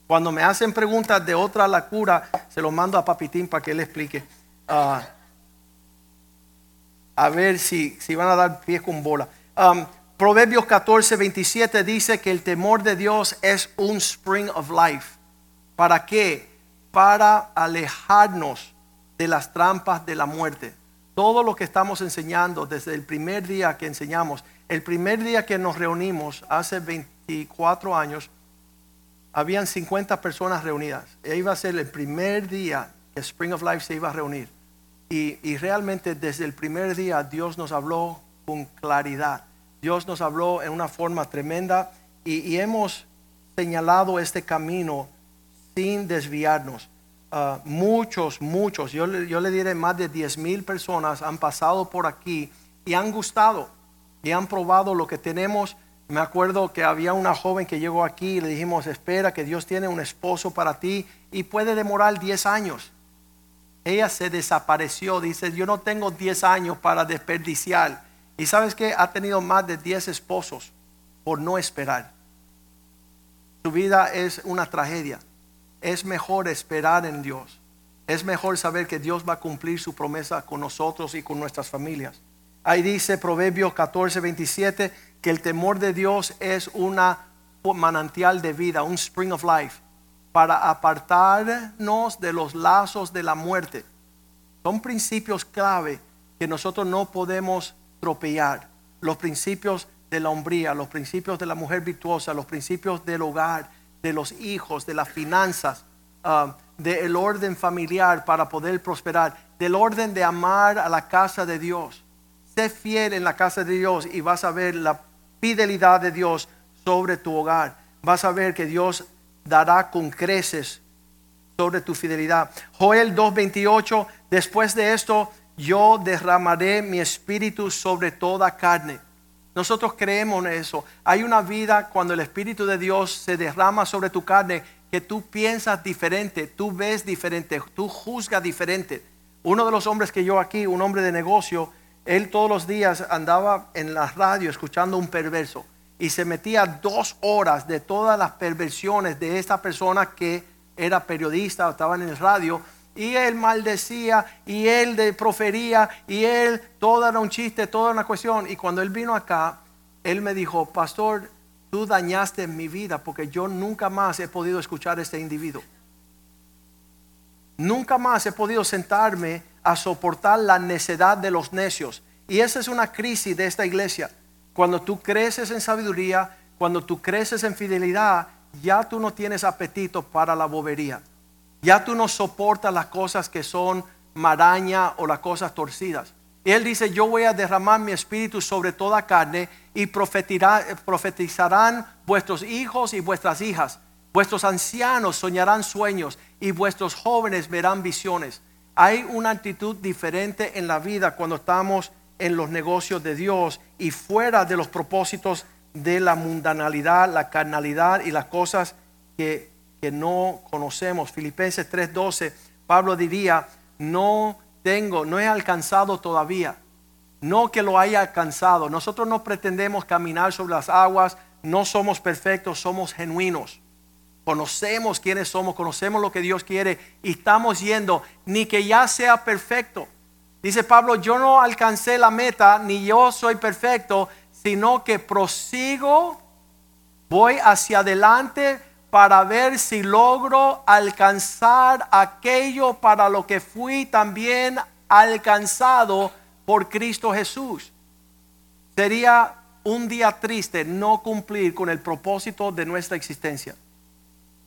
B: Cuando me hacen preguntas de otra locura, se lo mando a Papitín para que él explique. Ah, a ver si, si van a dar pie con bola. Um, Proverbios 14, 27 dice que el temor de Dios es un spring of life. ¿Para qué? Para alejarnos de las trampas de la muerte. Todo lo que estamos enseñando desde el primer día que enseñamos, el primer día que nos reunimos hace 24 años, habían 50 personas reunidas. E iba a ser el primer día que Spring of Life se iba a reunir. Y, realmente desde el primer día Dios nos habló con claridad. Dios nos habló en una forma tremenda y, hemos señalado este camino sin desviarnos. Ah, muchos, muchos, yo, yo le diré más de 10 mil personas han pasado por aquí y han gustado y han probado lo que tenemos. Me acuerdo que había una joven que llegó aquí y le dijimos, espera que Dios tiene un esposo para ti y puede demorar 10 años ella se desapareció. Dice, yo no tengo 10 años para desperdiciar. Y sabes que ha tenido más de 10 esposos por no esperar. Su vida es una tragedia. Es mejor esperar en Dios. Es mejor saber que Dios va a cumplir su promesa con nosotros y con nuestras familias. Ahí dice Proverbios 14, 27 que el temor de Dios es una manantial de vida, un spring of life para apartarnos de los lazos de la muerte. Son principios clave que nosotros no podemos tropellar. Los principios de la hombría, los principios de la mujer virtuosa, los principios del hogar, de los hijos, de las finanzas, ah, del orden familiar para poder prosperar, del orden de amar a la casa de Dios. Sé fiel en la casa de Dios y vas a ver la fidelidad de Dios sobre tu hogar. Vas a ver que Dios dará con creces sobre tu fidelidad. Joel 2:28, después de esto yo derramaré mi espíritu sobre toda carne. Nosotros creemos en eso. Hay una vida cuando el espíritu de Dios se derrama sobre tu carne que tú piensas diferente, tú ves diferente, tú juzgas diferente. Uno de los hombres que yo aquí, un hombre de negocio, él todos los días andaba en la radio escuchando un perverso y se metía dos horas de todas las perversiones de esta persona que era periodista estaba en el radio. Y él maldecía y él profería y él, todo era un chiste, toda una cuestión. Y cuando él vino acá, él me dijo, pastor, tú dañaste mi vida porque yo nunca más he podido escuchar a este individuo. Nunca más he podido sentarme a soportar la necedad de los necios. Y esa es una crisis de esta iglesia. Cuando tú creces en sabiduría, cuando tú creces en fidelidad, ya tú no tienes apetito para la bobería. Ya tú no soportas las cosas que son maraña o las cosas torcidas. Él dice, yo voy a derramar mi espíritu sobre toda carne y profetizarán vuestros hijos y vuestras hijas. Vuestros ancianos soñarán sueños y vuestros jóvenes verán visiones. Hay una actitud diferente en la vida cuando estamos en los negocios de Dios y fuera de los propósitos de la mundanalidad, la carnalidad y las cosas que, que no conocemos. Filipenses 3:12, Pablo diría, no tengo, no he alcanzado todavía. No que lo haya alcanzado. Nosotros no pretendemos caminar sobre las aguas, no somos perfectos, somos genuinos. Conocemos quiénes somos, conocemos lo que Dios quiere y estamos yendo, ni que ya sea perfecto. Dice Pablo, yo no alcancé la meta, ni yo soy perfecto, sino que prosigo, voy hacia adelante para ver si logro alcanzar aquello para lo que fui también alcanzado por Cristo Jesús. Sería un día triste no cumplir con el propósito de nuestra existencia.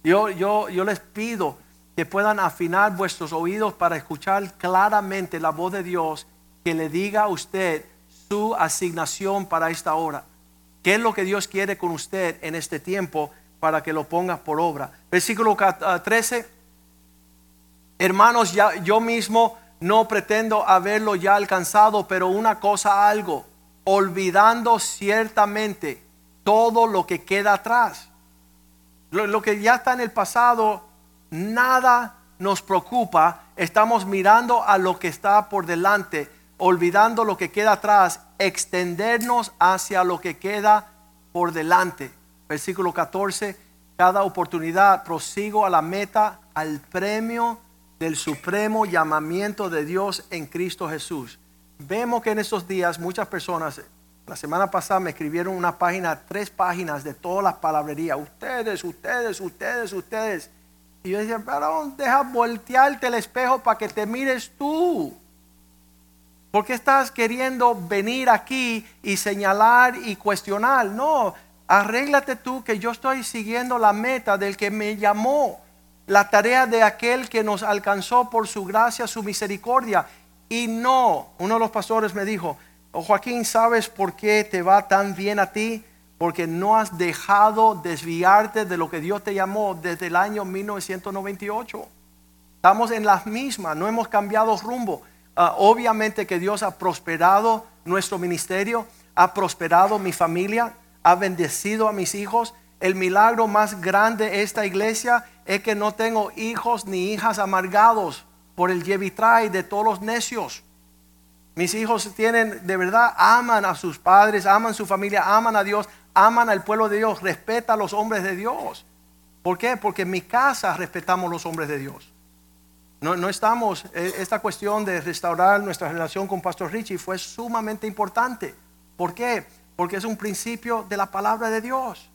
B: Yo, yo, yo les pido que puedan afinar vuestros oídos para escuchar claramente la voz de Dios que le diga a usted su asignación para esta hora. ¿Qué es lo que Dios quiere con usted en este tiempo para que lo ponga por obra? Versículo ca- 13. Hermanos, ya, yo mismo no pretendo haberlo ya alcanzado, pero una cosa algo, olvidando ciertamente todo lo que queda atrás. Lo, lo que ya está en el pasado, nada nos preocupa. Estamos mirando a lo que está por delante, olvidando lo que queda atrás, extendernos hacia lo que queda por delante. Versículo 14, cada oportunidad prosigo a la meta, al premio del supremo llamamiento de Dios en Cristo Jesús. Vemos que en estos días muchas personas, la semana pasada me escribieron una página, tres páginas de todas las palabrerías. Ustedes, ustedes, ustedes, ustedes. Y yo decía, pero deja voltearte el espejo para que te mires tú. ¿Por qué estás queriendo venir aquí y señalar y cuestionar? No, arréglate tú que yo estoy siguiendo la meta del que me llamó, la tarea de aquel que nos alcanzó por su gracia, su misericordia. Y no, uno de los pastores me dijo, "Oh, Joaquín, ¿sabes por qué te va tan bien a ti? Porque no has dejado desviarte de lo que Dios te llamó desde el año 1998. Estamos en las mismas, no hemos cambiado rumbo. Ah, obviamente que Dios ha prosperado nuestro ministerio, ha prosperado mi familia, ha bendecido a mis hijos. El milagro más grande de esta iglesia es que no tengo hijos ni hijas amargados por el llevitray de todos los necios. Mis hijos tienen, de verdad, aman a sus padres, aman su familia, aman a Dios, aman al pueblo de Dios, respeta a los hombres de Dios. ¿Por qué? Porque en mi casa respetamos los hombres de Dios. No, no estamos, eh, esta cuestión de restaurar nuestra relación con Pastor Richie fue sumamente importante. ¿Por qué? Porque es un principio de la palabra de Dios.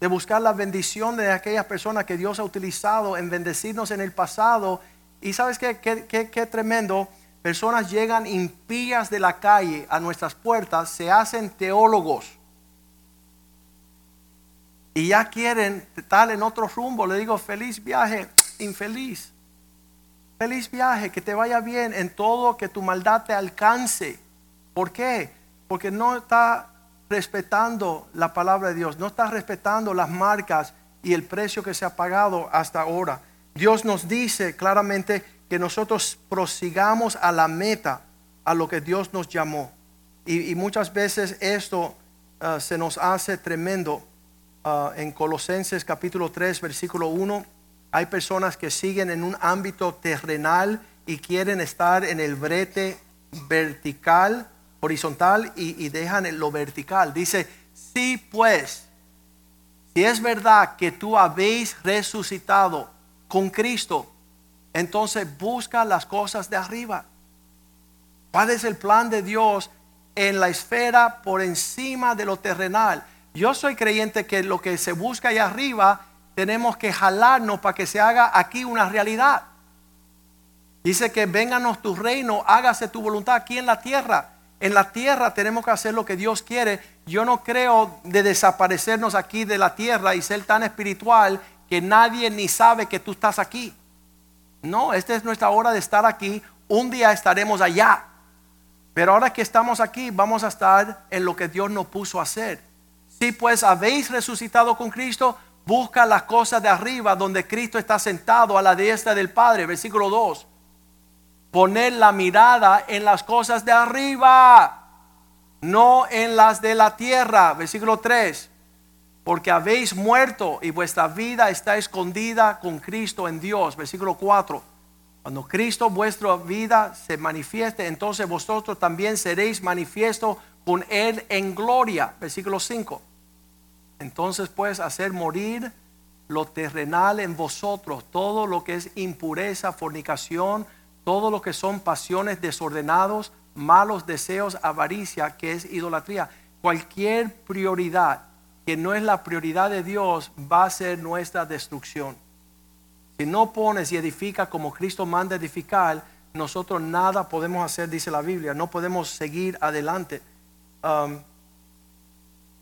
B: De buscar la bendición de aquellas personas que Dios ha utilizado en bendecirnos en el pasado. Y sabes qué, qué, qué, tremendo. Personas llegan impías de la calle a nuestras puertas, se hacen teólogos. Y ya quieren estar en otro rumbo. Le digo, feliz viaje, infeliz. Feliz viaje, que te vaya bien en todo, que tu maldad te alcance. ¿Por qué? Porque no está respetando la palabra de Dios, no está respetando las marcas y el precio que se ha pagado hasta ahora. Dios nos dice claramente que nosotros prosigamos a la meta, a lo que Dios nos llamó. Y, muchas veces esto uh, se nos hace tremendo. Uh, en Colosenses capítulo 3, versículo 1, hay personas que siguen en un ámbito terrenal y quieren estar en el brete vertical, horizontal y, y dejan lo vertical. Dice, si pues, si es verdad que tú habéis resucitado con Cristo, entonces busca las cosas de arriba. ¿Cuál es el plan de Dios en la esfera por encima de lo terrenal? Yo soy creyente que lo que se busca allá arriba tenemos que jalarnos para que se haga aquí una realidad. Dice que vénganos tu reino, hágase tu voluntad aquí en la tierra. En la tierra tenemos que hacer lo que Dios quiere. Yo no creo de desaparecernos aquí de la tierra y ser tan espiritual que nadie ni sabe que tú estás aquí. No, esta es nuestra hora de estar aquí. Un día estaremos allá. Pero ahora que estamos aquí, vamos a estar en lo que Dios nos puso a hacer. Si pues habéis resucitado con Cristo, busca las cosas de arriba donde Cristo está sentado a la diestra del Padre. Versículo 2. Poner la mirada en las cosas de arriba, no en las de la tierra. Versículo 3. Porque habéis muerto y vuestra vida está escondida con Cristo en Dios. Versículo 4. Cuando Cristo vuestra vida se manifieste, entonces vosotros también seréis manifiesto con Él en gloria. Versículo 5. Entonces pues hacer morir lo terrenal en vosotros, todo lo que es impureza, fornicación, todo lo que son pasiones desordenados, malos deseos, avaricia, que es idolatría. Cualquier prioridad que no es la prioridad de Dios va a ser nuestra destrucción. Si no pones y edifica como Cristo manda edificar, nosotros nada podemos hacer, dice la Biblia, no podemos seguir adelante. Um,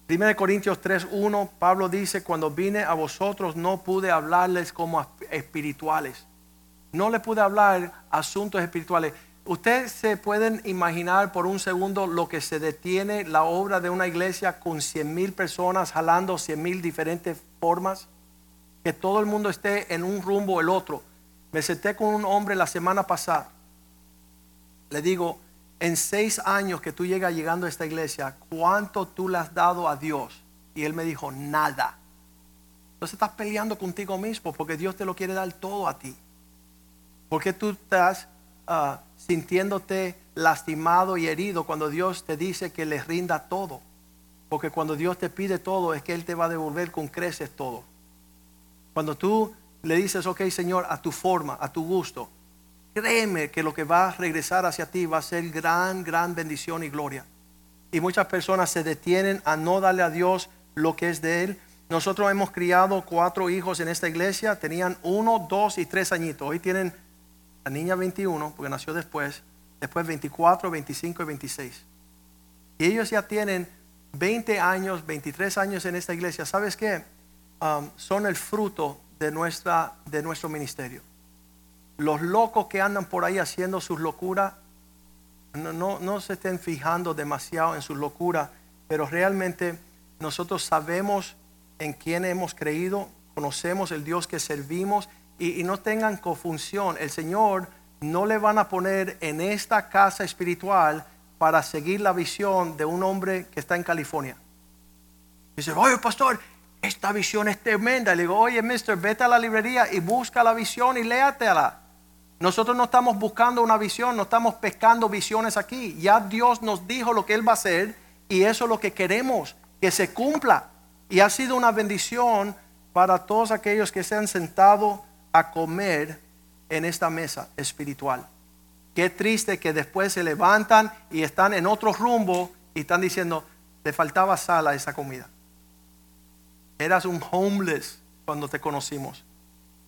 B: 1 Corintios 3:1, Pablo dice, cuando vine a vosotros no pude hablarles como espirituales. No le pude hablar asuntos espirituales. Ustedes se pueden imaginar por un segundo lo que se detiene la obra de una iglesia con 100 mil personas jalando 100 mil diferentes formas. Que todo el mundo esté en un rumbo o el otro. Me senté con un hombre la semana pasada. Le digo, en seis años que tú llegas llegando a esta iglesia, ¿cuánto tú le has dado a Dios? Y él me dijo, nada. Entonces estás peleando contigo mismo porque Dios te lo quiere dar todo a ti. Porque tú estás ah, sintiéndote lastimado y herido cuando Dios te dice que le rinda todo. Porque cuando Dios te pide todo es que Él te va a devolver con creces todo. Cuando tú le dices, ok Señor, a tu forma, a tu gusto, créeme que lo que va a regresar hacia ti va a ser gran, gran bendición y gloria. Y muchas personas se detienen a no darle a Dios lo que es de Él. Nosotros hemos criado cuatro hijos en esta iglesia, tenían uno, dos y tres añitos. Hoy tienen la niña 21, porque nació después, después 24, 25 y 26. Y ellos ya tienen 20 años, 23 años en esta iglesia. ¿Sabes qué? Um, son el fruto de, nuestra, de nuestro ministerio los locos que andan por ahí haciendo sus locuras, no, no, se estén fijando demasiado en sus locuras, pero realmente nosotros sabemos en quién hemos creído, conocemos el Dios que servimos y, no tengan confusión. El Señor no le van a poner en esta casa espiritual para seguir la visión de un hombre que está en California. Dice, oye pastor, esta visión es tremenda. Le digo, oye mister, vete a la librería y busca la visión y léatela. Nosotros no estamos buscando una visión, no estamos pescando visiones aquí. Ya Dios nos dijo lo que Él va a hacer y eso es lo que queremos, que se cumpla. Y ha sido una bendición para todos aquellos que se han sentado a comer en esta mesa espiritual. Qué triste que después se levantan y están en otro rumbo y están diciendo, te faltaba sal a esa comida. Eras un homeless cuando te conocimos.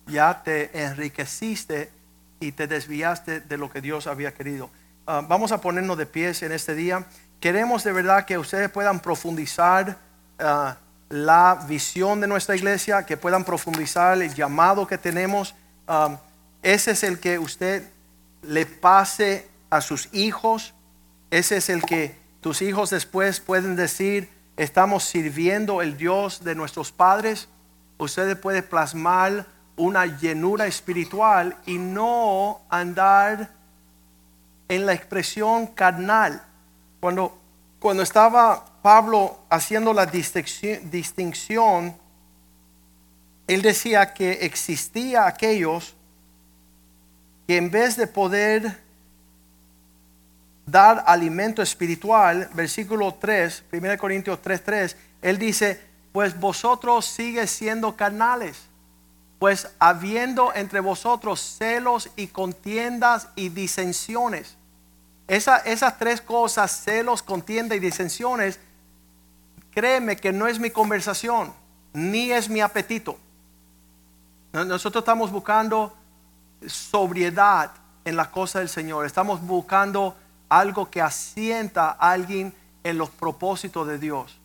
B: Ya te enriqueciste y te desviaste de lo que Dios había querido. Ah, vamos a ponernos de pies en este día. Queremos de verdad que ustedes puedan profundizar ah, la visión de nuestra iglesia, que puedan profundizar el llamado que tenemos. Ah, ese es el que usted le pase a sus hijos. Ese es el que tus hijos después pueden decir, estamos sirviendo el Dios de nuestros padres. Ustedes pueden plasmar una llenura espiritual y no andar en la expresión carnal. Cuando, cuando estaba Pablo haciendo la distinción, él decía que existía aquellos que en vez de poder dar alimento espiritual, versículo 3, 1 Corintios 3, 3, él dice, pues vosotros sigue siendo carnales pues habiendo entre vosotros celos y contiendas y disensiones. Esas tres cosas, celos, contienda y disensiones, créeme que no es mi conversación, ni es mi apetito. Nosotros estamos buscando sobriedad en la cosa del Señor. Estamos buscando algo que asienta a alguien en los propósitos de Dios.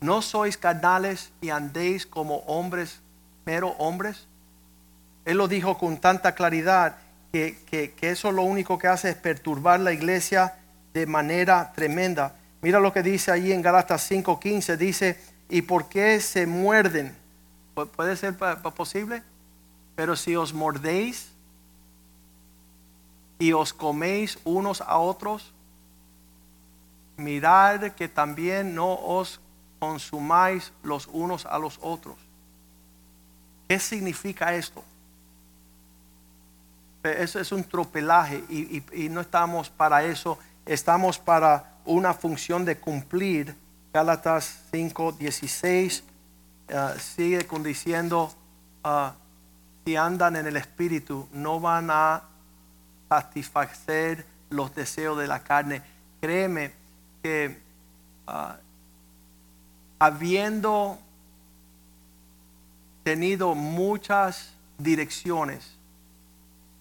B: No sois carnales y andéis como hombres mero hombres. Él lo dijo con tanta claridad que, eso lo único que hace es perturbar la iglesia de manera tremenda. Mira lo que dice ahí en Galatas 5:15, dice, ¿y por qué se muerden? Pu- ¿Puede ser posible? Pero si os mordéis y os coméis unos a otros, mirad que también no os consumáis los unos a los otros. ¿Qué significa esto? Eso es un tropelaje y, y- no estamos para eso, estamos para una función de cumplir. Gálatas 5, 16 eh, sigue con diciendo, ah, si andan en el Espíritu, no van a satisfacer los deseos de la carne. Créeme que ah, habiendo tenido muchas direcciones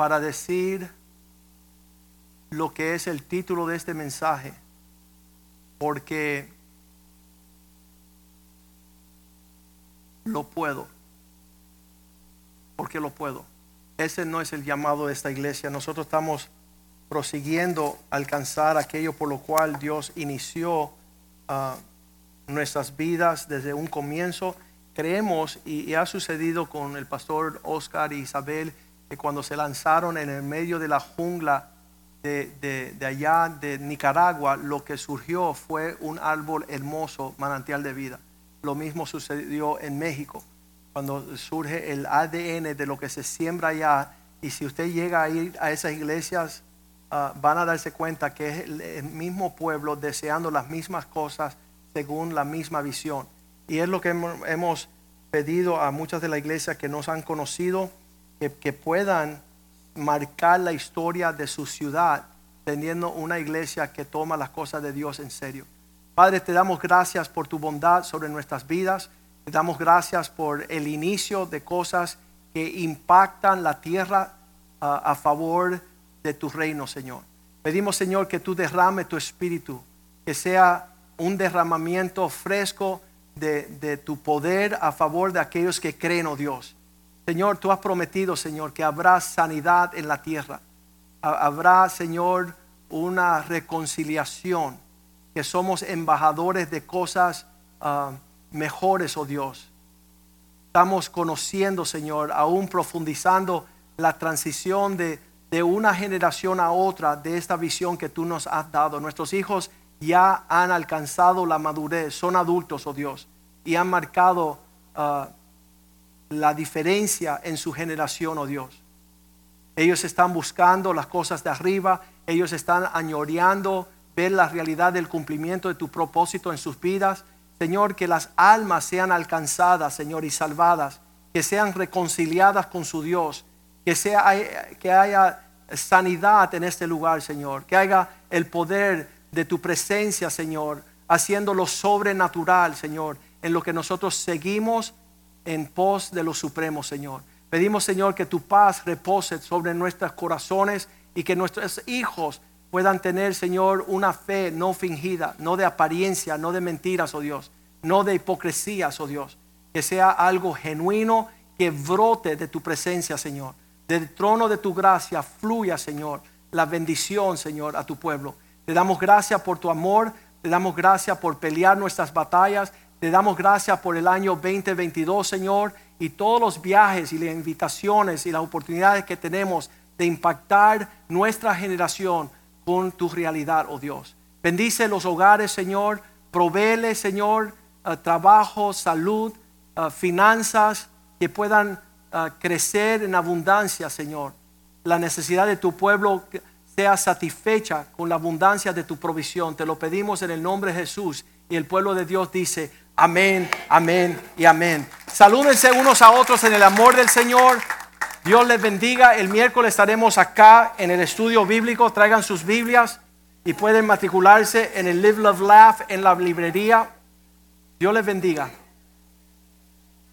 B: para decir lo que es el título de este mensaje, porque lo puedo, porque lo puedo. Ese no es el llamado de esta iglesia. Nosotros estamos prosiguiendo alcanzar aquello por lo cual Dios inició ah, nuestras vidas desde un comienzo. Creemos, y, y ha sucedido con el pastor Oscar y Isabel, que cuando se lanzaron en el medio de la jungla de, de- allá de Nicaragua, lo que surgió fue un árbol hermoso, manantial de vida. Lo mismo sucedió en México, cuando surge el ADN de lo que se siembra allá. Y si usted llega a ir a esas iglesias, ah, van a darse cuenta que es el, mismo pueblo deseando las mismas cosas según la misma visión. Y es lo que hemos pedido a muchas de las iglesias que nos han conocido, que, puedan marcar la historia de su ciudad teniendo una iglesia que toma las cosas de Dios en serio. Padre, te damos gracias por tu bondad sobre nuestras vidas. Te damos gracias por el inicio de cosas que impactan la tierra ah, a favor de tu reino, Señor. Pedimos, Señor, que tú derrame tu espíritu, que sea un derramamiento fresco de, de tu poder a favor de aquellos que creen, oh Dios. Señor, tú has prometido, Señor, que habrá sanidad en la tierra. Ha- Habrá, Señor, una reconciliación, que somos embajadores de cosas ah, mejores, oh Dios. Estamos conociendo, Señor, aún profundizando la transición de, de una generación a otra de esta visión que tú nos has dado. Nuestros hijos ya han alcanzado la madurez, son adultos, oh Dios, y han marcado ah, la diferencia en su generación, oh Dios. Ellos están buscando las cosas de arriba, ellos están añoreando ver la realidad del cumplimiento de tu propósito en sus vidas. Señor, que las almas sean alcanzadas, Señor, y salvadas, que sean reconciliadas con su Dios, que, sea, que haya sanidad en este lugar, Señor, que haya el poder de tu presencia, Señor, haciendo lo sobrenatural, Señor, en lo que nosotros seguimos en pos de lo supremo, Señor. Pedimos, Señor, que tu paz repose sobre nuestros corazones y que nuestros hijos puedan tener, Señor, una fe no fingida, no de apariencia, no de mentiras, oh Dios, no de hipocresías, oh Dios. Que sea algo genuino que brote de tu presencia, Señor. Del trono de tu gracia fluya, Señor, la bendición, Señor, a tu pueblo. Te damos gracias por tu amor, te damos gracias por pelear nuestras batallas, te damos gracias por el año 2022, Señor, y todos los viajes y las invitaciones y las oportunidades que tenemos de impactar nuestra generación con tu realidad, oh Dios. Bendice los hogares, Señor. Provéele, Señor, uh, trabajo, salud, uh, finanzas que puedan uh, crecer en abundancia, Señor. La necesidad de tu pueblo sea satisfecha con la abundancia de tu provisión. Te lo pedimos en el nombre de Jesús. Y el pueblo de Dios dice, amén, amén y amén. Salúdense unos a otros en el amor del Señor. Dios les bendiga. El miércoles estaremos acá en el estudio bíblico. Traigan sus Biblias y pueden matricularse en el Live, Love, Laugh en la librería. Dios les bendiga.